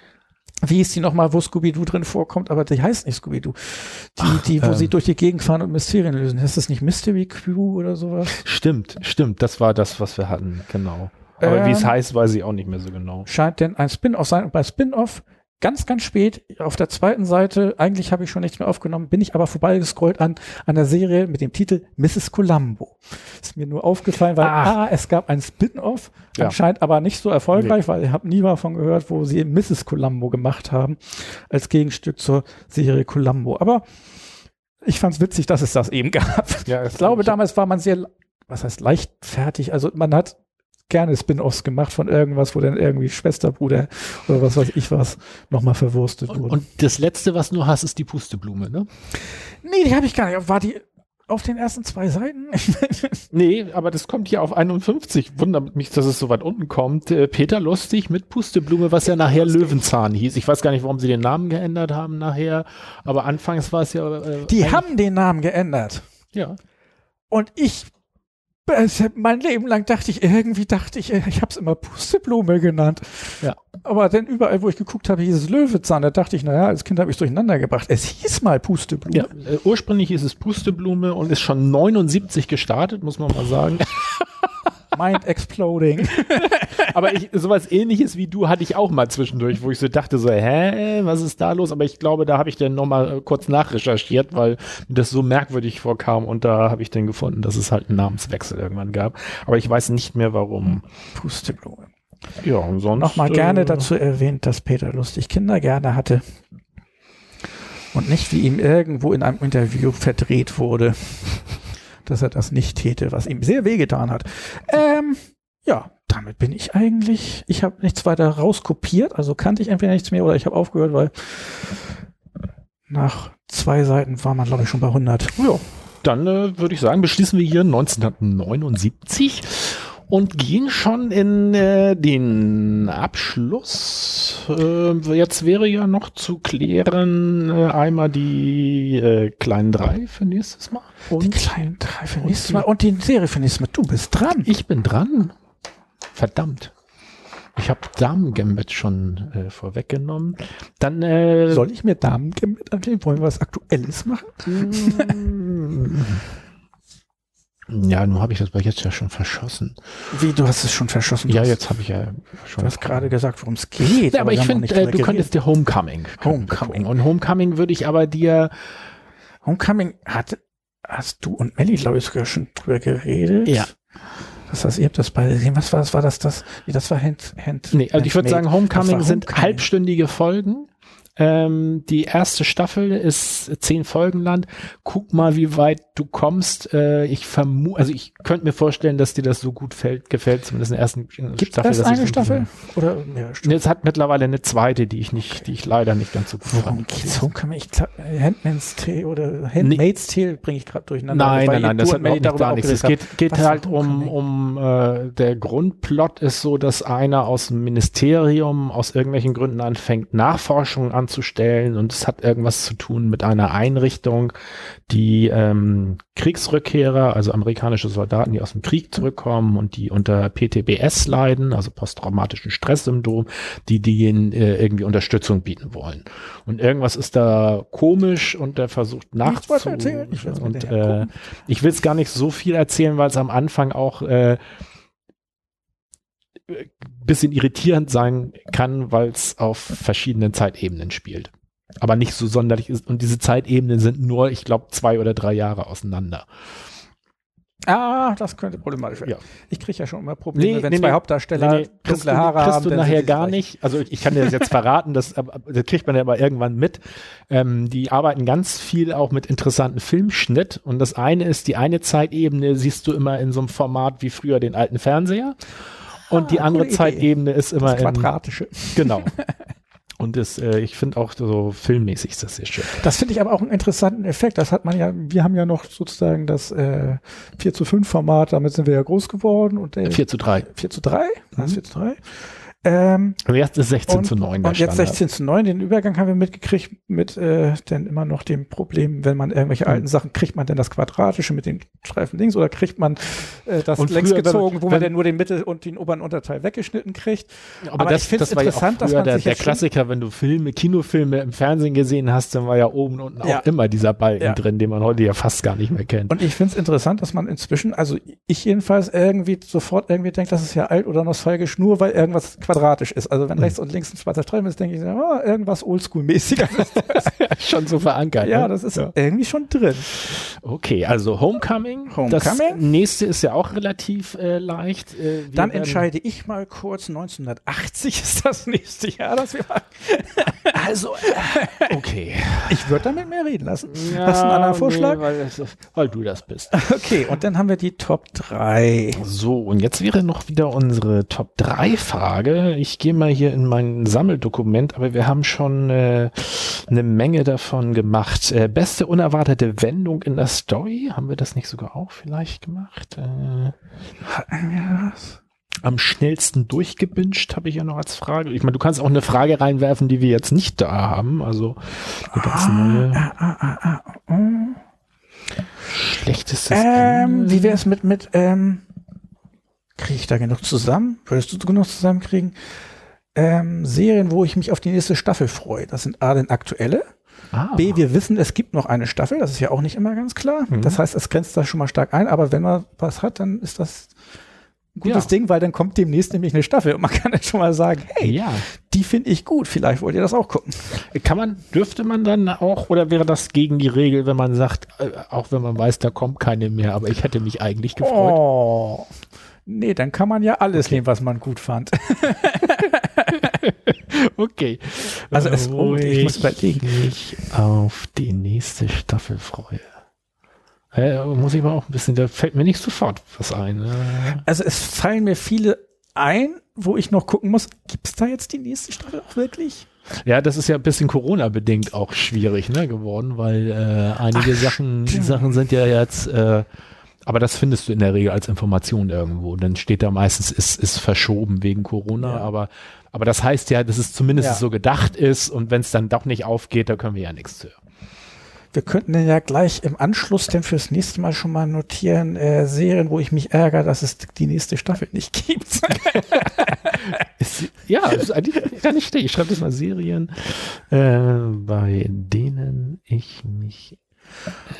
wie ist die nochmal, wo Scooby-Doo drin vorkommt, aber die heißt nicht Scooby-Doo. Die, die, wo ähm. sie durch die Gegend fahren und Mysterien lösen. Ist das nicht Mystery Crew oder sowas? Stimmt, stimmt, das war das, was wir hatten, genau. Aber Ähm. wie es heißt, weiß ich auch nicht mehr so genau. Scheint denn ein Spin-off sein. Und bei Spin-off ganz, ganz spät auf der zweiten Seite, eigentlich habe ich schon nichts mehr aufgenommen, bin ich aber vorbeigescrollt an, an der Serie mit dem Titel Mrs. Columbo. Ist mir nur aufgefallen, weil Ach. ah, es gab ein Spin-off, Ja. anscheinend aber nicht so erfolgreich, weil ich habe nie davon gehört, wo sie Mrs. Columbo gemacht haben, als Gegenstück zur Serie Columbo. Aber ich fand es witzig, dass es das eben gab. Ja, Ich glaube, damals war man sehr, was heißt leichtfertig, also man hat gerne Spin-offs gemacht von irgendwas, wo dann irgendwie Schwester, Bruder oder was weiß ich was nochmal verwurstet Und, wurde. und das letzte, was du hast, ist die Pusteblume, ne? nee, die habe ich gar nicht. War die auf den ersten zwei Seiten? Nee, aber das kommt hier auf 51. Wundert mich, dass es so weit unten kommt. Äh, Peter Lustig mit Pusteblume, was ja nachher Löwenzahn hieß. Ich weiß gar nicht, warum sie den Namen geändert haben nachher, aber anfangs war es ja. Äh, die haben den Namen geändert. Ja. Und ich, mein Leben lang dachte ich, irgendwie dachte ich, ich habe es immer Pusteblume genannt. Ja. Aber dann überall, wo ich geguckt habe, hieß es Löwezahn. Da dachte ich, naja, als Kind habe ich es durcheinander gebracht. Es hieß mal Pusteblume. ja. Äh, ursprünglich ist es Pusteblume und ist schon 79 gestartet, muss man mal sagen. Mind exploding. aber ich, sowas ähnliches wie du hatte ich auch mal zwischendurch, wo ich so dachte, so, hä, was ist da los? Aber ich glaube, da habe ich dann nochmal äh, kurz nachrecherchiert, weil mir das so merkwürdig vorkam und da habe ich dann gefunden, dass es halt einen Namenswechsel irgendwann gab. Aber ich weiß nicht mehr warum. Pusteblume. Ja, und sonst. Nochmal äh, gerne dazu erwähnt, dass Peter Lustig Kinder gerne hatte. Und nicht wie ihm irgendwo in einem Interview verdreht wurde, dass er das nicht täte, was ihm sehr wehgetan hat. Ähm, ja, damit bin ich eigentlich. Ich habe nichts weiter rauskopiert, also kannte ich entweder nichts mehr oder ich habe aufgehört, weil nach zwei Seiten war man, glaube ich, schon bei 100. Ja, dann äh, würde ich sagen, beschließen wir hier 1979 und gehen schon in äh, den Abschluss. Äh, jetzt wäre ja noch zu klären äh, einmal die äh, kleinen drei für nächstes Mal. Die Und kleinen drei für nächstes die- Mal und die Serie für nächstes Mal. Du bist dran. ich bin dran. Verdammt. Ich habe Damen Gambit schon äh, vorweggenommen. Dann äh, Soll ich mir Damen mit ansehen? Wollen wir was Aktuelles machen? Ja, nun habe ich das bei jetzt ja schon verschossen. Wie, du hast es schon verschossen? Ja, jetzt habe ich ja schon. Du hast gerade gesagt, worum es geht. Ja, aber ich finde, äh, du könntest dir Homecoming. Homecoming. Und Homecoming würde ich aber dir. Homecoming hat, hast du und Melly, glaube ich, sogar schon drüber geredet. Ja. Das heißt, ihr habt das beide gesehen. Was war das? War das das? Nee, das war Hand, Hand Nee, also ich würde sagen, Homecoming war sind Homecoming. halbstündige Folgen. Ähm, die erste Staffel ist zehn Folgen lang. Guck mal, wie weit du kommst. Äh, ich vermute, also ich könnte mir vorstellen, dass dir das so gut fällt, gefällt, zumindest in der ersten Gibt Staffel. es dass eine ich- Staffel? Oder Staffeln? Nee, Es hat mittlerweile eine zweite, die ich nicht, die ich leider nicht ganz so gut Worum geht's? Homecoming? Ich glaub, äh, Handmaid's Tale oder Handmaid's Tale bringe ich gerade durcheinander. Nein, nein, nein, das hat überhaupt nicht gar nichts. Es geht, geht halt um, um äh, der Grundplot ist so, dass einer aus dem Ministerium aus irgendwelchen Gründen anfängt, Nachforschungen anzustellen und es hat irgendwas zu tun mit einer Einrichtung, die ähm, Kriegsrückkehrer, also amerikanische Soldaten, die aus dem Krieg zurückkommen und die unter PTBS leiden, also posttraumatischen Stresssyndrom, die denen äh, irgendwie Unterstützung bieten wollen. Und irgendwas ist da komisch und der versucht nachzu... Ich und äh, ich will es gar nicht so viel erzählen, weil es am Anfang auch äh, bisschen irritierend sein kann, weil es auf verschiedenen Zeitebenen spielt. Aber nicht so sonderlich ist. Und diese Zeitebenen sind nur, ich glaube, zwei oder drei Jahre auseinander. Ah, das könnte problematisch werden. Ja. Ich kriege ja schon immer Probleme, Nee, wenn nee, zwei nee. Hauptdarsteller Nee, kriegst dunkle du, Haare kriegst haben. du dann nachher gar nicht. Also ich kann dir das jetzt verraten, das, das kriegt man ja aber irgendwann mit. Ähm, die arbeiten ganz viel auch mit interessanten Filmschnitt. Und das eine ist, die eine Zeitebene siehst du immer in so einem Format wie früher den alten Fernseher. Und die Ah, andere. Zeitebene ist immer Das in, Quadratische. genau. Und das, äh, ich finde auch so filmmäßig ist das sehr schön. Das finde ich aber auch einen interessanten Effekt. Das hat man ja, wir haben ja noch sozusagen das äh, 4 zu 5 Format, damit sind wir ja groß geworden und äh, 4 zu 3. 4 zu 3, Mhm. das 4 zu 3. Ähm, Und jetzt ist 16 und, zu 9 und jetzt Standard. 16 zu 9, den Übergang haben wir mitgekriegt mit äh, dann immer noch dem Problem, wenn man irgendwelche alten Sachen, kriegt man denn das Quadratische mit den Streifen links oder kriegt man äh, das Und längs früher, wenn gezogen, wo man dann nur den Mittel- und den oberen Unterteil weggeschnitten kriegt. Aber, Aber das, ich find's das war ja interessant, dass man der, sich der Klassiker, wenn du Filme, Kinofilme im Fernsehen gesehen hast, dann war ja oben und unten Ja. auch immer dieser Balken Ja. drin, den man heute ja fast gar nicht mehr kennt. Und ich finde es interessant, dass man inzwischen, also ich jedenfalls irgendwie sofort irgendwie denkt, das ist ja alt oder nostalgisch, nur weil irgendwas quadratisch ist. Also wenn Mhm. rechts und links ein zweiter Streifen ist, denke ich, oh, irgendwas Oldschool-mäßiger. schon so verankert. ja, ne? das ist Ja. irgendwie schon drin. Okay, also Homecoming. Das Homecoming. nächste ist ja auch relativ äh, leicht. Äh, Dann entscheide ich mal kurz, 1980 ist das nächste Jahr, das wir machen. Also, äh, okay. Ich würde damit mehr reden lassen. Hast du einen anderen Vorschlag? Nee, weil, weil du das bist. Okay, und dann haben wir die Top 3. So, und jetzt wäre noch wieder unsere Top 3 Frage. Ich gehe mal hier in mein Sammeldokument, aber wir haben schon äh, eine Menge davon gemacht. Äh, beste unerwartete Wendung in der Story. Haben wir das nicht sogar auch vielleicht gemacht? Äh, am schnellsten durchgebinged habe ich ja noch als Frage. Ich meine, du kannst auch eine Frage reinwerfen, die wir jetzt nicht da haben. Also eine ganz neue. Schlechtestes Ähm, Ende. wie wäre es mit, mit, ähm, kriege ich da genug zusammen? Würdest du genug zusammenkriegen? Ähm, Serien, wo ich mich auf die nächste Staffel freue. Das sind A, denn aktuelle. Ah. B, wir wissen, es gibt noch eine Staffel. Das ist ja auch nicht immer ganz klar. Mhm. Das heißt, es grenzt da schon mal stark ein. Aber wenn man was hat, dann ist das ein gutes Ja. Ding, weil dann kommt demnächst nämlich eine Staffel. Und man kann dann schon mal sagen, hey, Ja. die finde ich gut. Vielleicht wollt ihr das auch gucken. Kann man, dürfte man dann auch, oder wäre das gegen die Regel, wenn man sagt, äh, auch wenn man weiß, da kommt keine mehr, aber ich hätte mich eigentlich gefreut. Oh. Nee, dann kann man ja alles nehmen, was man gut fand. Okay. Also es- oh, ich muss überlegen. mich auf die nächste Staffel freue. Äh, muss ich aber auch ein bisschen, da fällt mir nicht sofort was ein. Äh, Also es fallen mir viele ein, wo ich noch gucken muss, gibt es da jetzt die nächste Staffel auch wirklich? Ja, das ist ja ein bisschen Corona-bedingt auch schwierig ne, geworden, weil äh, einige Ach, Sachen, stimmt. Sachen sind ja jetzt, äh, aber das findest du in der Regel als Information irgendwo. Dann steht da meistens, ist, ist verschoben wegen Corona, Ja. aber, aber das heißt ja, dass es zumindest Ja. so gedacht ist und wenn es dann doch nicht aufgeht, da können wir ja nichts hören. Wir könnten dann ja gleich im Anschluss denn fürs nächste Mal schon mal notieren, äh, Serien, wo ich mich ärgere, dass es die nächste Staffel nicht gibt. Ist, ja, ist eigentlich gar nicht schlecht. Ich schreibe das mal Serien, äh, bei denen ich mich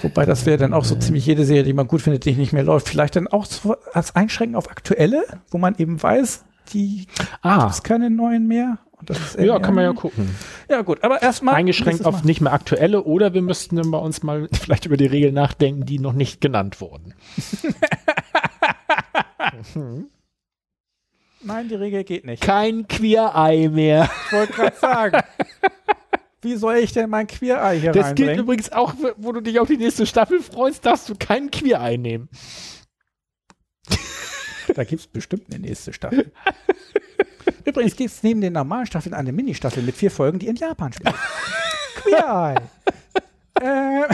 Wobei das wäre dann auch so ziemlich jede Serie, die man gut findet, die nicht mehr läuft. Vielleicht dann auch so als Einschränken auf aktuelle, wo man eben weiß, die Ah, gibt es keine neuen mehr. Und das ist ja, kann man ja gucken. Ja gut, aber erstmal Eingeschränkt auf Mal. nicht mehr aktuelle oder wir müssten dann bei uns mal vielleicht über die Regeln nachdenken, die noch nicht genannt wurden. Nein, die Regel geht nicht. Kein Queer-Ei mehr. Ich wollte gerade sagen. Wie soll ich denn mein Queer-Ei hier Das gilt übrigens auch, wo du dich auf die nächste Staffel freust, darfst du kein Queer-Ei nehmen. Da gibt es bestimmt eine nächste Staffel. Übrigens gibt es neben den normalen Staffeln eine Mini-Staffel mit vier Folgen, die in Japan spielt. Queer Eye. äh,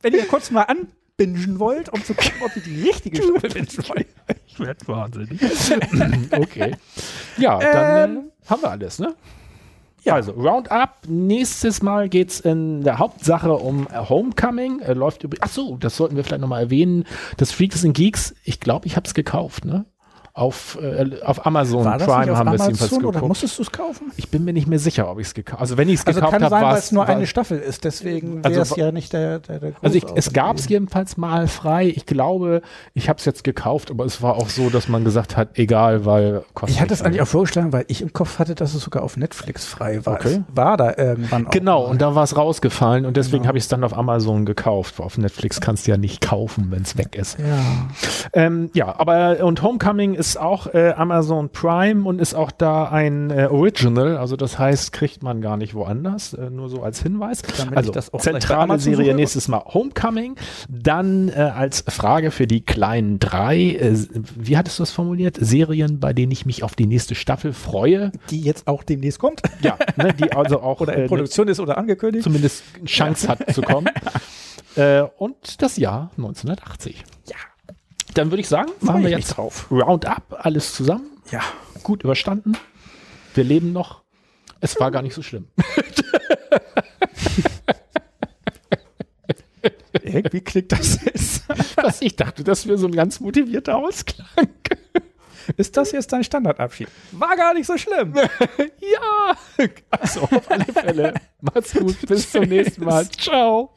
wenn ihr kurz mal anbingen wollt, um zu gucken, ob ihr die richtige Staffel bingen wollt. Ich werde wahnsinnig. okay. Ja, dann Ähm. äh, haben wir alles, ne? Ja. Also Roundup. Nächstes Mal geht's in der Hauptsache um Homecoming. Äh, läuft über. Ach so, das sollten wir vielleicht nochmal erwähnen. Das Freaks and Geeks. Ich glaube, ich habe es gekauft. Ne? Auf, äh, auf Amazon Prime haben wir es jedenfalls Amazon oder geguckt. musstest du es kaufen? Ich bin mir nicht mehr sicher, ob ich es gekauft habe. Also wenn ich es Also gekauft kann habe, sein, war weil es nur eine Staffel ist, deswegen Also wäre es wa- ja nicht der, der, der Also ich, es gab es jedenfalls mal frei. Ich glaube, ich habe es jetzt gekauft, aber es war auch so, dass man gesagt hat, egal, weil kostet Ich hatte es eigentlich auch vorgeschlagen, weil ich im Kopf hatte, dass es sogar auf Netflix frei war. Okay. Es war da irgendwann auch. Genau, mal. und da war es rausgefallen und deswegen Genau. habe ich es dann auf Amazon gekauft. Auf Netflix kannst du ja nicht kaufen, wenn es weg ist. Ja. Ähm, ja, aber und Homecoming ist auch äh, Amazon Prime und ist auch da ein äh, Original, also das heißt, kriegt man gar nicht woanders, äh, nur so als Hinweis. Also zentrale Serie nächstes Mal Homecoming, dann äh, als Frage für die kleinen drei, äh, wie hattest du das formuliert? Serien, bei denen ich mich auf die nächste Staffel freue. Die jetzt auch demnächst kommt. Ja, ne, die also auch Oder in äh, Produktion ist oder angekündigt. zumindest eine Chance hat zu kommen. Und das Jahr 1980. Ja. Dann würde ich sagen, machen wir jetzt drauf. Roundup, alles zusammen, Ja. gut überstanden. Wir leben noch. Es war gar nicht so schlimm. Irgendwie klickt das jetzt. Was ich dachte, das wäre so ein ganz motivierter Ausklang. Ist das jetzt dein Standardabschied? War gar nicht so schlimm. ja, also auf alle Fälle. Macht's gut, bis zum nächsten Mal. Ciao.